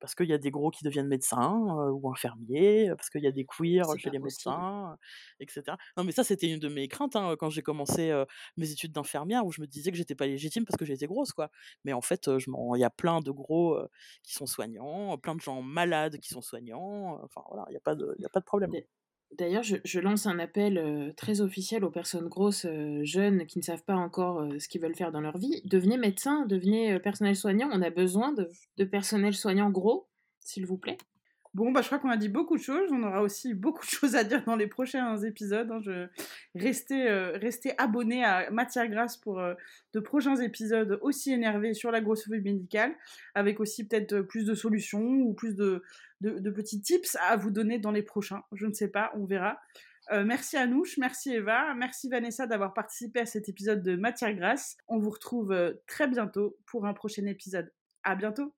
parce qu'il y a des gros qui deviennent médecins ou infirmiers, parce qu'il y a des queers chez les médecins, etc. Non, mais ça, c'était une de mes craintes hein, quand j'ai commencé mes études d'infirmière, où je me disais que j'étais pas légitime parce que j'étais grosse, quoi. Mais en fait, il y a plein de gros qui sont soignants, plein de gens malades qui sont soignants. Enfin voilà, il n'y a pas de, a pas de problème. D'ailleurs, je, lance un appel très officiel aux personnes grosses, jeunes, qui ne savent pas encore ce qu'ils veulent faire dans leur vie. Devenez médecin, devenez personnel soignant. On a besoin de, de personnel soignant gros, s'il vous plaît. Bon, bah, je crois qu'on a dit beaucoup de choses. On aura aussi [LAUGHS] beaucoup de choses à dire dans les prochains épisodes. Hein. Je... Restez, euh, abonnés à Matière Grasse pour euh, de prochains épisodes aussi énervés sur la grossophobie médicale, avec aussi peut-être euh, plus de solutions ou plus de, de, petits tips à vous donner dans les prochains. Je ne sais pas, on verra. merci Anouche, merci Eva, merci Vanessa d'avoir participé à cet épisode de Matière Grasse. On vous retrouve très bientôt pour un prochain épisode. À bientôt!